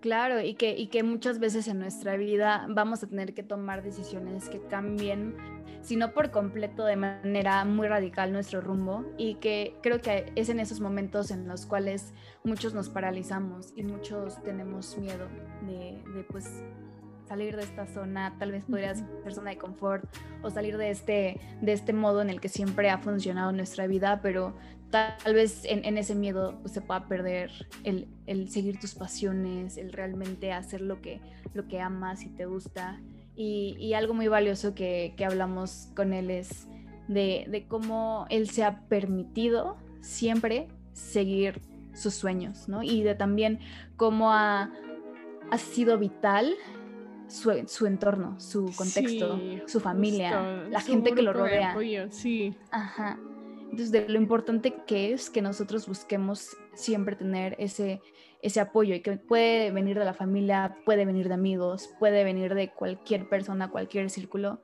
Claro, y que, y que muchas veces en nuestra vida vamos a tener que tomar decisiones que cambien, si no por completo, de manera muy radical nuestro rumbo, y que creo que es en esos momentos en los cuales muchos nos paralizamos y muchos tenemos miedo de, de pues salir de esta zona, tal vez podría ser zona de confort o salir de este, de este modo en el que siempre ha funcionado nuestra vida, pero tal vez en, ese miedo pues, se pueda perder el, el, seguir tus pasiones, el realmente hacer lo que, lo que amas y te gusta. Y, y algo muy valioso que, que, hablamos con él es de, de cómo él se ha permitido siempre seguir sus sueños, ¿no? Y de también cómo ha, ha sido vital su, entorno, su contexto, su familia, la gente que lo rodea. sí. Ajá. Entonces, de lo importante que es que nosotros busquemos siempre tener ese, ese apoyo y que puede venir de la familia, puede venir de amigos, puede venir de cualquier persona, cualquier círculo,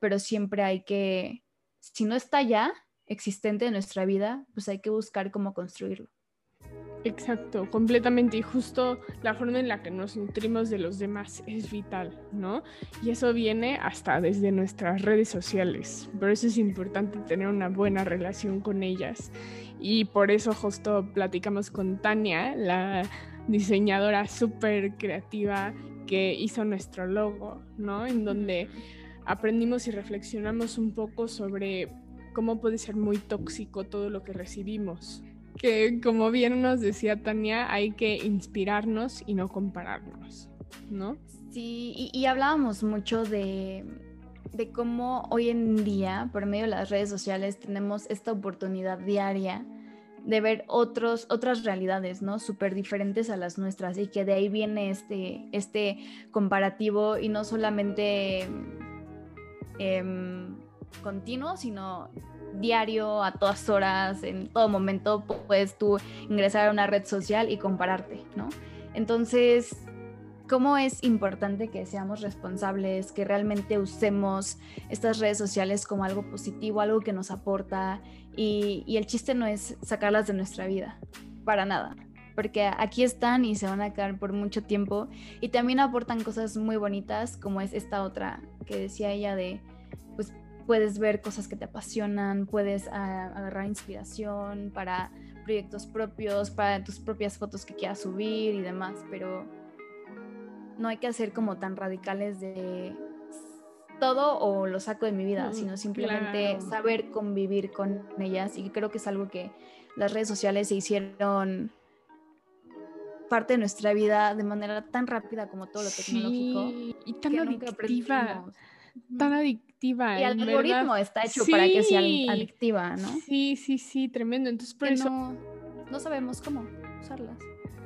pero siempre hay que, si no está ya existente en nuestra vida, pues hay que buscar cómo construirlo. Exacto, completamente. Y justo la forma en la que nos nutrimos de los demás es vital, ¿no? Y eso viene hasta desde nuestras redes sociales. Por eso es importante tener una buena relación con ellas. Y por eso justo platicamos con Tania, la diseñadora súper creativa que hizo nuestro logo, ¿no? En donde aprendimos y reflexionamos un poco sobre cómo puede ser muy tóxico todo lo que recibimos, que como bien nos decía Tania, hay que inspirarnos y no compararnos, ¿no? Sí, y, hablábamos mucho de, de, cómo hoy en día, por medio de las redes sociales, tenemos esta oportunidad diaria de ver otros, otras realidades, ¿no? Súper diferentes a las nuestras y que de ahí viene este, este comparativo y no solamente em, continuo, sino diario, a todas horas, en todo momento puedes tú ingresar a una red social y compararte, ¿no? Entonces, cómo es importante que seamos responsables, que realmente usemos estas redes sociales como algo positivo, algo que nos aporta y, el chiste no es sacarlas de nuestra vida, para nada, porque aquí están y se van a quedar por mucho tiempo y también aportan cosas muy bonitas como es esta otra que decía ella de, puedes ver cosas que te apasionan, puedes ah, agarrar inspiración para proyectos propios, para tus propias fotos que quieras subir y demás, pero no hay que hacer como tan radicales de todo o lo saco de mi vida, sino simplemente saber convivir con ellas y creo que es algo que las redes sociales se hicieron parte de nuestra vida de manera tan rápida como todo lo tecnológico. y tan adictiva. Tan adictiva. Y el algoritmo está hecho para que sea adictiva, ¿no? Sí, sí, sí, tremendo. Entonces, por eso. no sabemos cómo usarlas.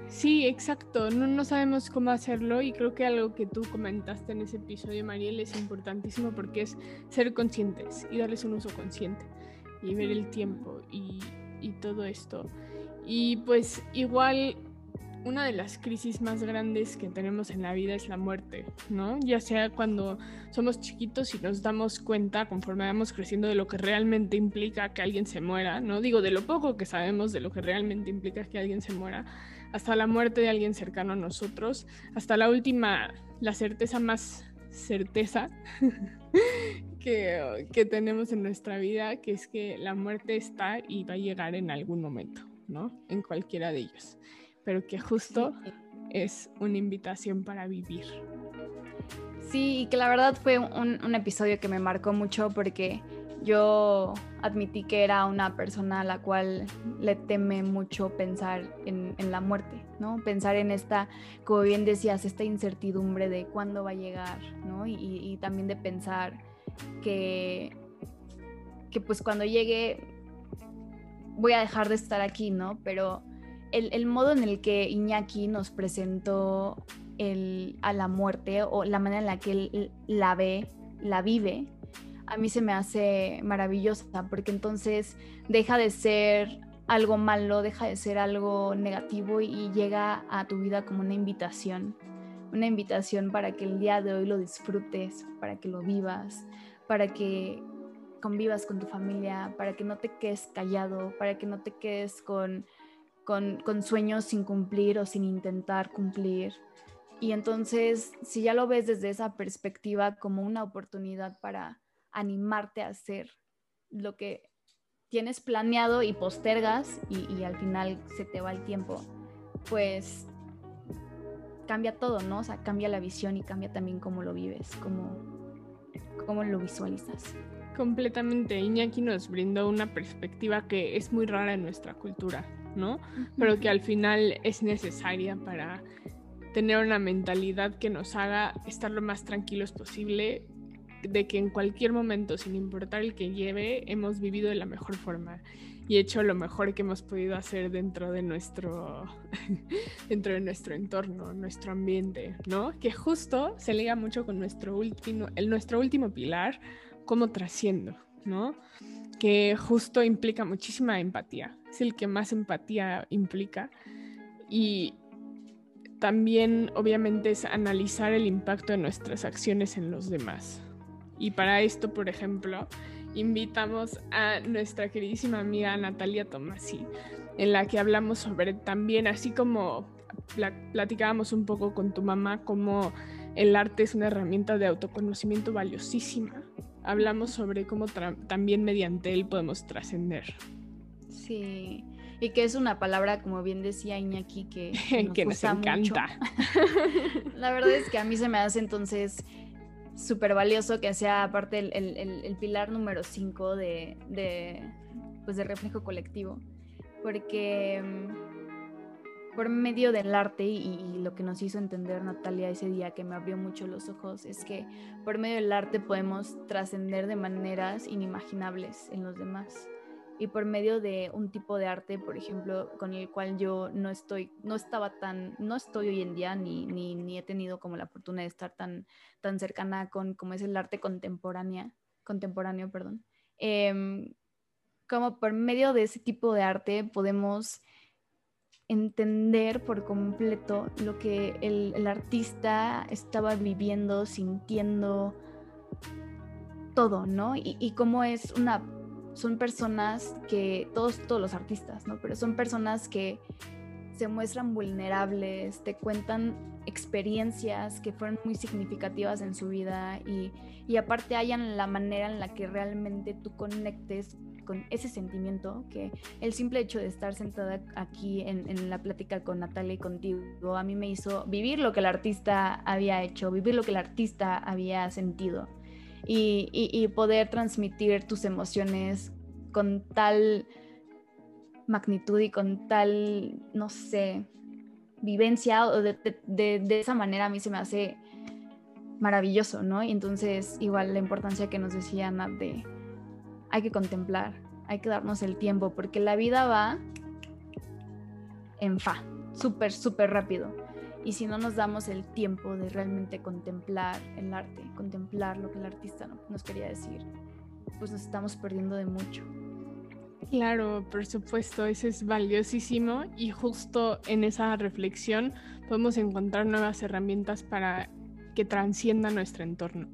Sí, exacto. No, no sabemos cómo hacerlo y creo que algo que tú comentaste en ese episodio, Mariel, es importantísimo porque es ser conscientes y darles un uso consciente y ver el tiempo y, y todo esto. Y pues igual una de las crisis más grandes que tenemos en la vida es la muerte, ¿no? Ya sea cuando somos chiquitos y nos damos cuenta conforme vamos creciendo de lo que realmente implica que alguien se muera, ¿no? Digo, de lo poco que sabemos de lo que realmente implica que alguien se muera hasta la muerte de alguien cercano a nosotros, hasta la última, la certeza más certeza <laughs> que, que, tenemos en nuestra vida, que es que la muerte está y va a llegar en algún momento, ¿no? En cualquiera de ellos, pero que justo es una invitación para vivir. Sí, y que la verdad fue un, un episodio que me marcó mucho porque yo admití que era una persona a la cual le teme mucho pensar en, la muerte, ¿no? Pensar en esta, como bien decías, esta incertidumbre de cuándo va a llegar, ¿no? Y, también de pensar que, que pues cuando llegue voy a dejar de estar aquí, ¿no? Pero el, modo en el que Iñaki nos presentó a la muerte o la manera en la que él la ve, la vive, a mí se me hace maravillosa, porque entonces deja de ser algo malo, deja de ser algo negativo y llega a tu vida como una invitación, una invitación para que el día de hoy lo disfrutes, para que lo vivas, para que convivas con tu familia, para que no te quedes callado, para que no te quedes con, con, sueños sin cumplir o sin intentar cumplir. Y entonces, si ya lo ves desde esa perspectiva como una oportunidad para animarte a hacer lo que tienes planeado y postergas y, al final se te va el tiempo, pues cambia todo, ¿no? O sea, cambia la visión y cambia también cómo lo vives, cómo, cómo lo visualizas. Completamente. Iñaki nos brindó una perspectiva que es muy rara en nuestra cultura, ¿no? Pero que al final es necesaria para tener una mentalidad que nos haga estar lo más tranquilos posible de que en cualquier momento, sin importar el que lleve, hemos vivido de la mejor forma y hecho lo mejor que hemos podido hacer dentro de nuestro <laughs> dentro de nuestro entorno, nuestro ambiente, ¿no? Que justo se liga mucho con nuestro último el nuestro último pilar, cómo trasciendo, ¿no? Que justo implica muchísima empatía. Es el que más empatía implica y también obviamente es analizar el impacto de nuestras acciones en los demás. Y para esto, por ejemplo, invitamos a nuestra queridísima amiga Natalia Tomasi, en la que hablamos sobre también, así como platicábamos un poco con tu mamá, cómo el arte es una herramienta de autoconocimiento valiosísima. Hablamos sobre cómo también mediante él podemos trascender. Sí, y que es una palabra, como bien decía Iñaki, que <laughs> nos, que nos encanta. <laughs> La verdad es que a mí se me hace entonces súper valioso que sea aparte el, pilar número 5 de, pues de reflejo colectivo, porque mm, por medio del arte y, lo que nos hizo entender Natalia ese día que me abrió mucho los ojos es que por medio del arte podemos trascender de maneras inimaginables en los demás y por medio de un tipo de arte, por ejemplo, con el cual yo no estoy, no estaba tan, no estoy hoy en día, ni, ni, ni he tenido como la fortuna de estar tan, tan cercana con como es el arte contemporánea, contemporáneo, perdón. Em, como por medio de ese tipo de arte podemos entender por completo lo que el, artista estaba viviendo, sintiendo, todo, ¿no? Y, y cómo es una son personas que, todos, todos los artistas, ¿no? Pero son personas que se muestran vulnerables, te cuentan experiencias que fueron muy significativas en su vida y, y aparte hayan la manera en la que realmente tú conectes con ese sentimiento que el simple hecho de estar sentada aquí en, en, la plática con Natalia y contigo a mí me hizo vivir lo que el artista había hecho, vivir lo que el artista había sentido y, poder transmitir tus emociones con tal magnitud y con tal, no sé, vivencia o de, esa manera a mí se me hace maravilloso, ¿no? Y entonces igual la importancia que nos decía Nat de hay que contemplar, hay que darnos el tiempo, porque la vida va en fa, súper, súper rápido y si no nos damos el tiempo de realmente contemplar el arte, contemplar lo que el artista nos quería decir, pues nos estamos perdiendo de mucho. Claro, por supuesto, eso es valiosísimo y justo en esa reflexión podemos encontrar nuevas herramientas para que transcienda nuestro entorno.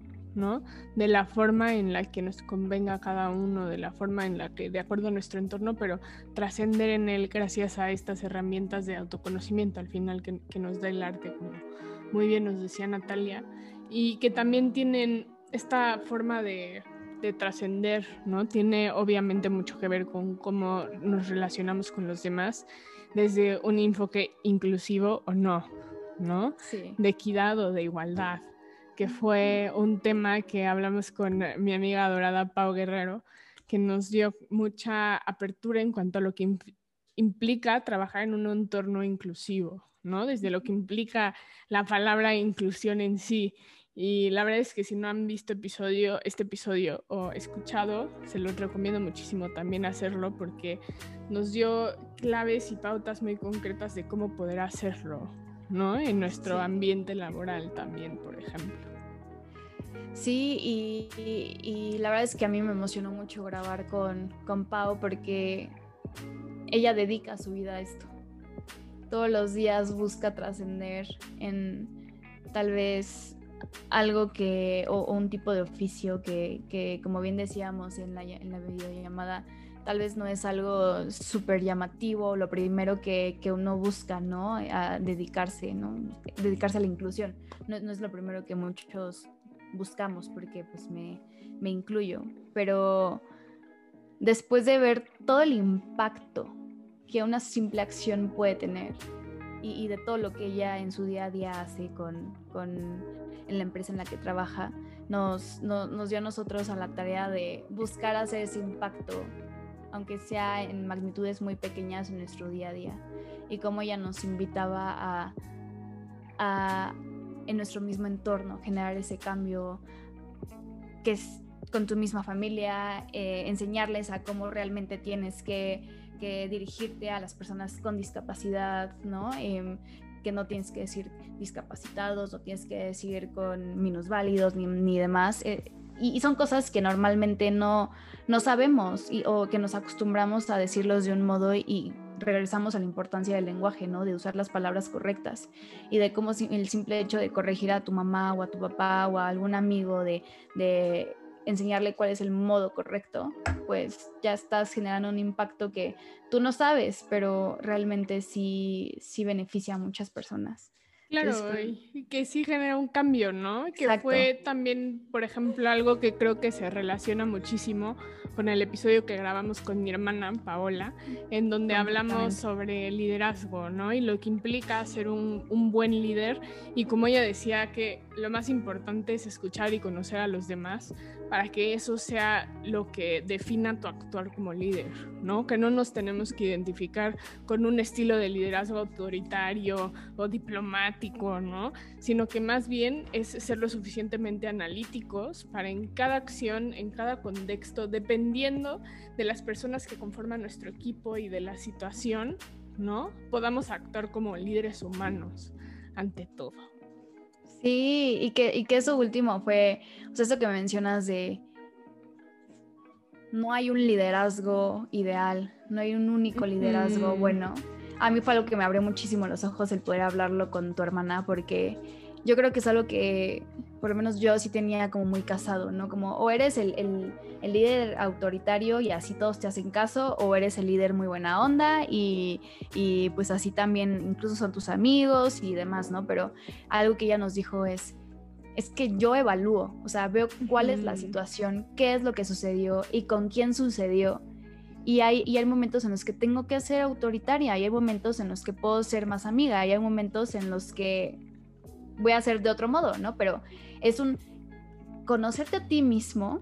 De la forma en la que nos convenga a cada uno, de la forma en la que, de acuerdo a nuestro entorno, pero trascender en él gracias a estas herramientas de autoconocimiento al final que, nos da el arte, como muy bien nos decía Natalia, y que también tienen esta forma de, de trascender, ¿no? Tiene obviamente mucho que ver con cómo nos relacionamos con los demás desde un enfoque inclusivo o no, ¿no? De equidad o de igualdad que fue un tema que hablamos con mi amiga adorada Pau Guerrero, que nos dio mucha apertura en cuanto a lo que implica trabajar en un entorno inclusivo, ¿no? Desde lo que implica la palabra inclusión en sí. Y la verdad es que si no han visto episodio, este episodio o escuchado, se los recomiendo muchísimo también hacerlo porque nos dio claves y pautas muy concretas de cómo poder hacerlo, ¿no? En nuestro ambiente laboral también, por ejemplo. Sí, y, la verdad es que a mí me emocionó mucho grabar con, con Pau porque ella dedica su vida a esto. Todos los días busca trascender en tal vez algo que, o, un tipo de oficio que, que, como bien decíamos en la, en la videollamada, tal vez no es algo súper llamativo, lo primero que, que, uno busca, ¿no? A dedicarse, ¿no? Dedicarse a la inclusión. No, no, es lo primero que muchos buscamos, porque pues me, me incluyo. Pero después de ver todo el impacto que una simple acción puede tener y, de todo lo que ella en su día a día hace con, con en la empresa en la que trabaja, nos, no, nos dio a nosotros a la tarea de buscar hacer ese impacto aunque sea en magnitudes muy pequeñas en nuestro día a día. Y cómo ella nos invitaba a, a en nuestro mismo entorno, generar ese cambio que es con tu misma familia, eh, enseñarles a cómo realmente tienes que, que, dirigirte a las personas con discapacidad, ¿no? Que no tienes que decir discapacitados, no tienes que decir con minusválidos ni, ni demás. Eh, y, son cosas que normalmente no, no sabemos y, o que nos acostumbramos a decirlos de un modo y regresamos a la importancia del lenguaje, ¿no? De usar las palabras correctas y de cómo el simple hecho de corregir a tu mamá o a tu papá o a algún amigo, de, de enseñarle cuál es el modo correcto, pues ya estás generando un impacto que tú no sabes, pero realmente sí, sí beneficia a muchas personas. Claro, y que sí genera un cambio, ¿no? Que fue también, por ejemplo, algo que creo que se relaciona muchísimo con el episodio que grabamos con mi hermana Paola, en donde hablamos sobre liderazgo, ¿no? Y lo que implica ser un, un buen líder. Y como ella decía, que lo más importante es escuchar y conocer a los demás para que eso sea lo que defina tu actuar como líder, ¿no? Que no nos tenemos que identificar con un estilo de liderazgo autoritario o diplomático ¿no? Sino que más bien es ser lo suficientemente analíticos para en cada acción, en cada contexto, dependiendo de las personas que conforman nuestro equipo y de la situación, ¿no? Podamos actuar como líderes humanos ante todo. Sí, y que, y que eso último fue, o sea, eso que mencionas de no hay un liderazgo ideal, no hay un único liderazgo bueno. A mí fue algo que me abrió muchísimo los ojos el poder hablarlo con tu hermana, porque yo creo que es algo que por lo menos yo sí tenía como muy casado, ¿no? Como o eres el, el, líder autoritario y así todos te hacen caso, o eres el líder muy buena onda y, y, pues así también incluso son tus amigos y demás, ¿no? Pero algo que ella nos dijo es, es que yo evalúo, o sea, veo cuál es la situación, qué es lo que sucedió y con quién sucedió. Y hay, y hay momentos en los que tengo que ser autoritaria, y hay momentos en los que puedo ser más amiga, y hay momentos en los que voy a hacer de otro modo, ¿no? Pero es un conocerte a ti mismo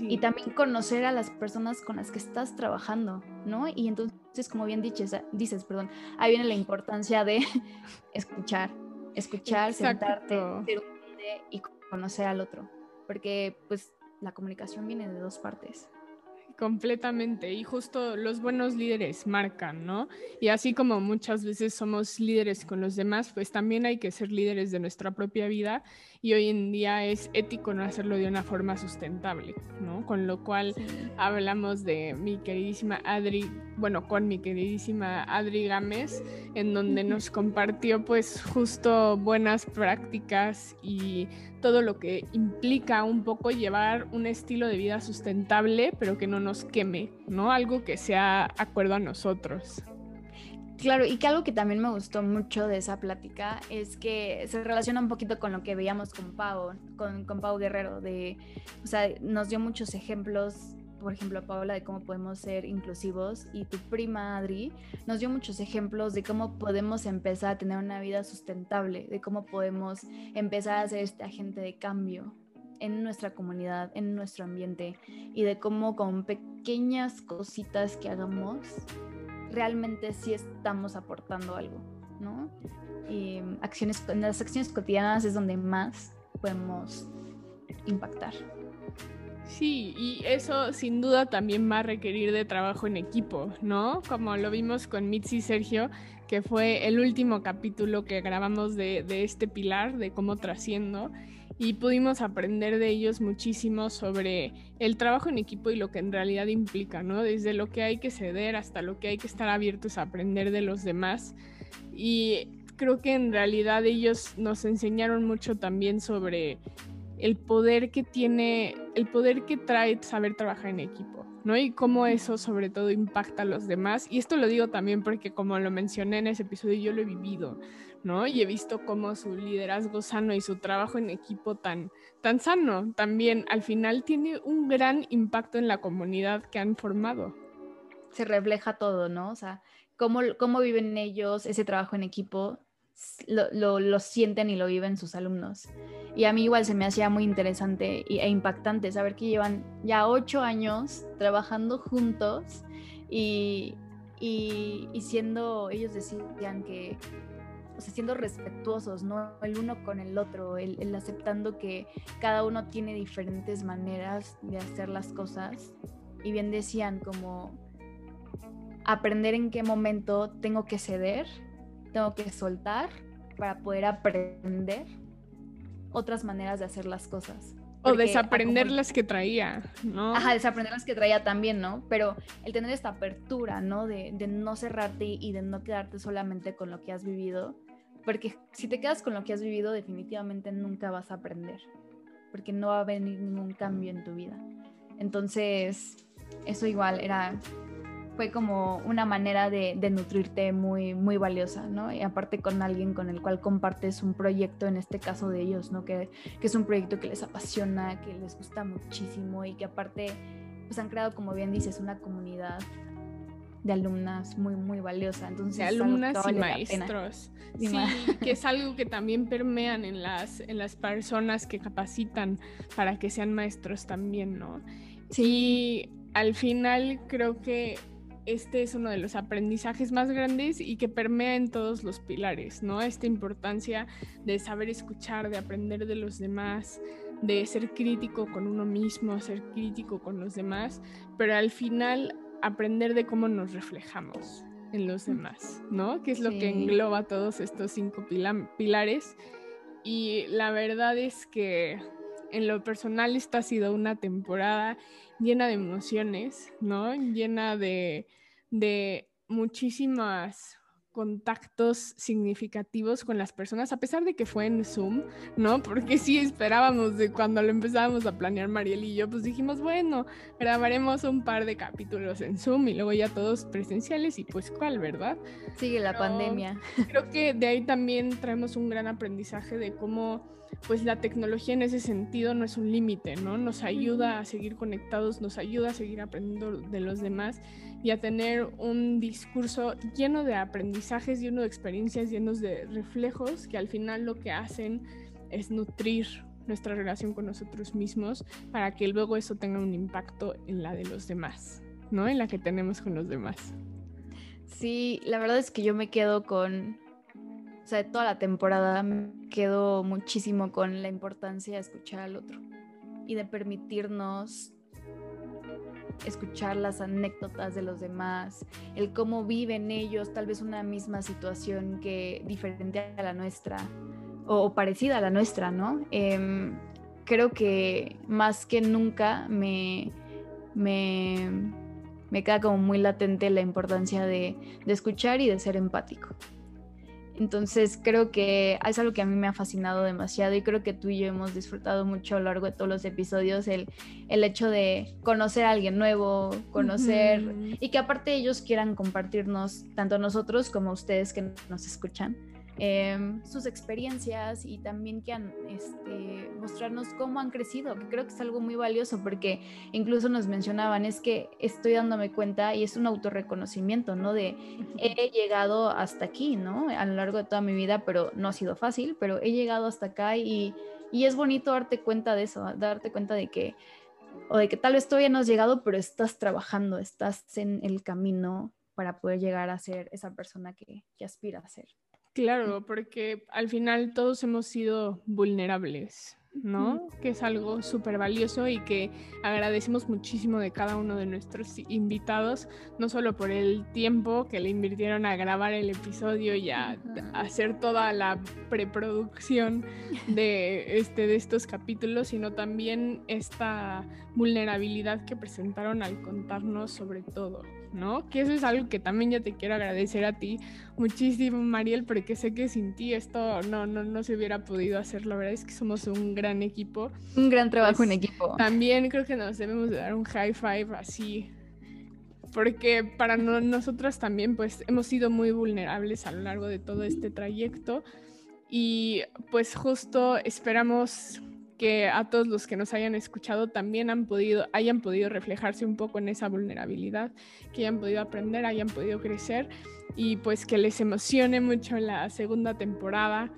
y también conocer a las personas con las que estás trabajando, ¿no? Y entonces, como bien dices, dices, perdón, ahí viene la importancia de <laughs> escuchar, escuchar, sentarte, ser y conocer al otro, porque pues la comunicación viene de dos partes. Completamente, y justo los buenos líderes marcan, ¿no? Y así como muchas veces somos líderes con los demás, pues también hay que ser líderes de nuestra propia vida y hoy en día es ético no hacerlo de una forma sustentable, ¿no? Con lo cual hablamos de mi queridísima Adri, bueno, con mi queridísima Adri Gámez, en donde nos compartió pues justo buenas prácticas y todo lo que implica un poco llevar un estilo de vida sustentable, pero que no nos queme, ¿no? Algo que sea acuerdo a nosotros. Claro, y que algo que también me gustó mucho de esa plática es que se relaciona un poquito con lo que veíamos con Pau, con, con Pau Guerrero, de, o sea, nos dio muchos ejemplos, por ejemplo, Paola, de cómo podemos ser inclusivos y tu prima Adri nos dio muchos ejemplos de cómo podemos empezar a tener una vida sustentable, de cómo podemos empezar a ser este agente de cambio en nuestra comunidad, en nuestro ambiente y de cómo con pequeñas cositas que hagamos realmente sí estamos aportando algo, ¿no? Y acciones, en las acciones cotidianas es donde más podemos impactar. Sí, y eso sin duda también va a requerir de trabajo en equipo, ¿no? Como lo vimos con Mitzi Sergio, que fue el último capítulo que grabamos de, de este pilar, de cómo trasciendo y pudimos aprender de ellos muchísimo sobre el trabajo en equipo y lo que en realidad implica, ¿no? Desde lo que hay que ceder hasta lo que hay que estar abiertos a aprender de los demás. Y creo que en realidad ellos nos enseñaron mucho también sobre el poder que tiene, el poder que trae saber trabajar en equipo, ¿no? Y cómo eso sobre todo impacta a los demás. Y esto lo digo también porque como lo mencioné en ese episodio, yo lo he vivido. ¿no? Y he visto cómo su liderazgo sano y su trabajo en equipo tan, tan sano también al final tiene un gran impacto en la comunidad que han formado. Se refleja todo, ¿no? O sea, cómo, cómo viven ellos ese trabajo en equipo, lo, lo, sienten y lo viven sus alumnos. Y a mí igual se me hacía muy interesante e impactante saber que llevan ya ocho años trabajando juntos y, y, y siendo, ellos decían que o sea, siendo respetuosos, ¿no? El uno con el otro, el, aceptando que cada uno tiene diferentes maneras de hacer las cosas. Y bien decían como aprender en qué momento tengo que ceder, tengo que soltar para poder aprender otras maneras de hacer las cosas. o desaprender las que traía, ¿no? Ajá, desaprender las que traía también, ¿no? Pero el tener esta apertura, ¿no? De, de, no cerrarte y de no quedarte solamente con lo que has vivido, porque si te quedas con lo que has vivido, definitivamente nunca vas a aprender, porque no va a venir ningún cambio en tu vida. Entonces, eso igual era, fue como una manera de, nutrirte muy, muy valiosa, ¿no? Y aparte con alguien con el cual compartes un proyecto, en este caso de ellos, ¿no? Que, que es un proyecto que les apasiona, que les gusta muchísimo y que aparte, pues han creado, como bien dices, una comunidad de alumnas muy, muy valiosa. Entonces, de alumnas y maestros. Sí, que es <laughs> algo que también permean en las, en las personas que capacitan para que sean maestros también, ¿no? Sí. Y al final creo que este es uno de los aprendizajes más grandes y que permea en todos los pilares, ¿no? Esta importancia de saber escuchar, de aprender de los demás, de ser crítico con uno mismo, ser crítico con los demás, pero al final aprender de cómo nos reflejamos en los demás, ¿no? Que es lo que engloba todos estos cinco pilares. Y la verdad es que en lo personal esta ha sido una temporada llena de emociones, ¿no? Llena de, de muchísimas contactos significativos con las personas, a pesar de que fue en Zoom, ¿no? Porque sí esperábamos de cuando lo empezábamos a planear Mariel y yo, pues dijimos, bueno, grabaremos un par de capítulos en Zoom y luego ya todos presenciales y pues cuál, ¿verdad? Sigue la pandemia. Creo que de ahí también traemos un gran aprendizaje de cómo pues la tecnología en ese sentido no es un límite, ¿no? Nos ayuda a seguir conectados, nos ayuda a seguir aprendiendo de los demás y a tener un discurso lleno de aprendizajes, lleno de experiencias, llenos de reflejos que al final lo que hacen es nutrir nuestra relación con nosotros mismos para que luego eso tenga un impacto en la de los demás, ¿no? En la que tenemos con los demás. Sí, la verdad es que yo me quedo con, o sea, de toda la temporada me quedo muchísimo con la importancia de escuchar al otro y de permitirnos escuchar las anécdotas de los demás, el cómo viven ellos, tal vez una misma situación que diferente a la nuestra o, parecida a la nuestra, ¿no? Em, creo que más que nunca me, me, me, queda como muy latente la importancia de, de escuchar y de ser empático. Entonces creo que es algo que a mí me ha fascinado demasiado y creo que tú y yo hemos disfrutado mucho a lo largo de todos los episodios el, el hecho de conocer a alguien nuevo, conocer y que aparte ellos quieran compartirnos, tanto nosotros como ustedes que nos escuchan, Em, sus experiencias y también que han, este, mostrarnos cómo han crecido, que creo que es algo muy valioso porque incluso nos mencionaban, es que estoy dándome cuenta y es un autorreconocimiento, ¿no? De he llegado hasta aquí, ¿no? A lo largo de toda mi vida, pero no ha sido fácil, pero he llegado hasta acá y, y es bonito darte cuenta de eso, darte cuenta de que o de que tal vez todavía no has llegado, pero estás trabajando, estás en el camino para poder llegar a ser esa persona que, que aspira a ser. Claro, porque al final todos hemos sido vulnerables, ¿no? Que es algo súper valioso y que agradecemos muchísimo de cada uno de nuestros invitados, no solo por el tiempo que le invirtieron a grabar el episodio y a, hacer toda la preproducción de, este, de estos capítulos, sino también esta vulnerabilidad que presentaron al contarnos sobre todo, ¿no? Que eso es algo que también ya te quiero agradecer a ti muchísimo, Mariel, porque sé que sin ti esto no, no, no se hubiera podido hacer. La verdad es que somos un gran equipo. Un gran trabajo en pues, equipo. También creo que nos debemos de dar un high five así. Porque para nosotras también pues hemos sido muy vulnerables a lo largo de todo este trayecto y pues justo esperamos que a todos los que nos hayan escuchado también han podido, hayan podido reflejarse un poco en esa vulnerabilidad, que hayan podido aprender, hayan podido crecer y pues que les emocione mucho la segunda temporada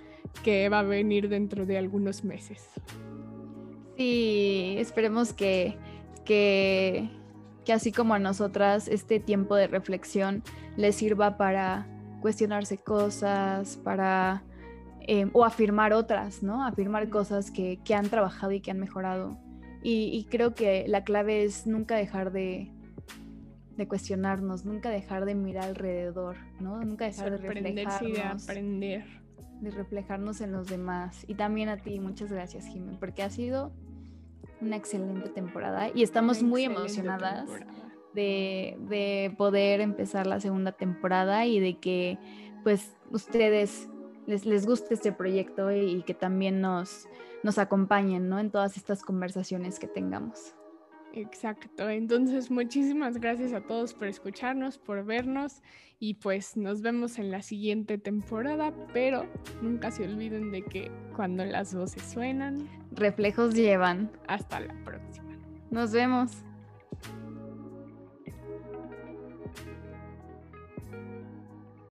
que va a venir dentro de algunos meses. Sí, esperemos que, que, que así como a nosotras este tiempo de reflexión les sirva para cuestionarse cosas, para Em, o afirmar otras, ¿no? Afirmar cosas que, que han trabajado y que han mejorado. Y, creo que la clave es nunca dejar de, de, cuestionarnos, nunca dejar de mirar alrededor, ¿no? Nunca dejar de reflejarnos. de aprender. De reflejarnos en los demás. Y también a ti, muchas gracias, Jiménez, porque ha sido una excelente temporada y estamos muy emocionadas de, de poder empezar la segunda temporada y de que pues ustedes les, les guste este proyecto y, que también nos, nos acompañen ¿no? en todas estas conversaciones que tengamos. Exacto, entonces muchísimas gracias a todos por escucharnos, por vernos y pues nos vemos en la siguiente temporada, pero nunca se olviden de que cuando las voces suenan, reflejos llevan. Hasta la próxima. Nos vemos.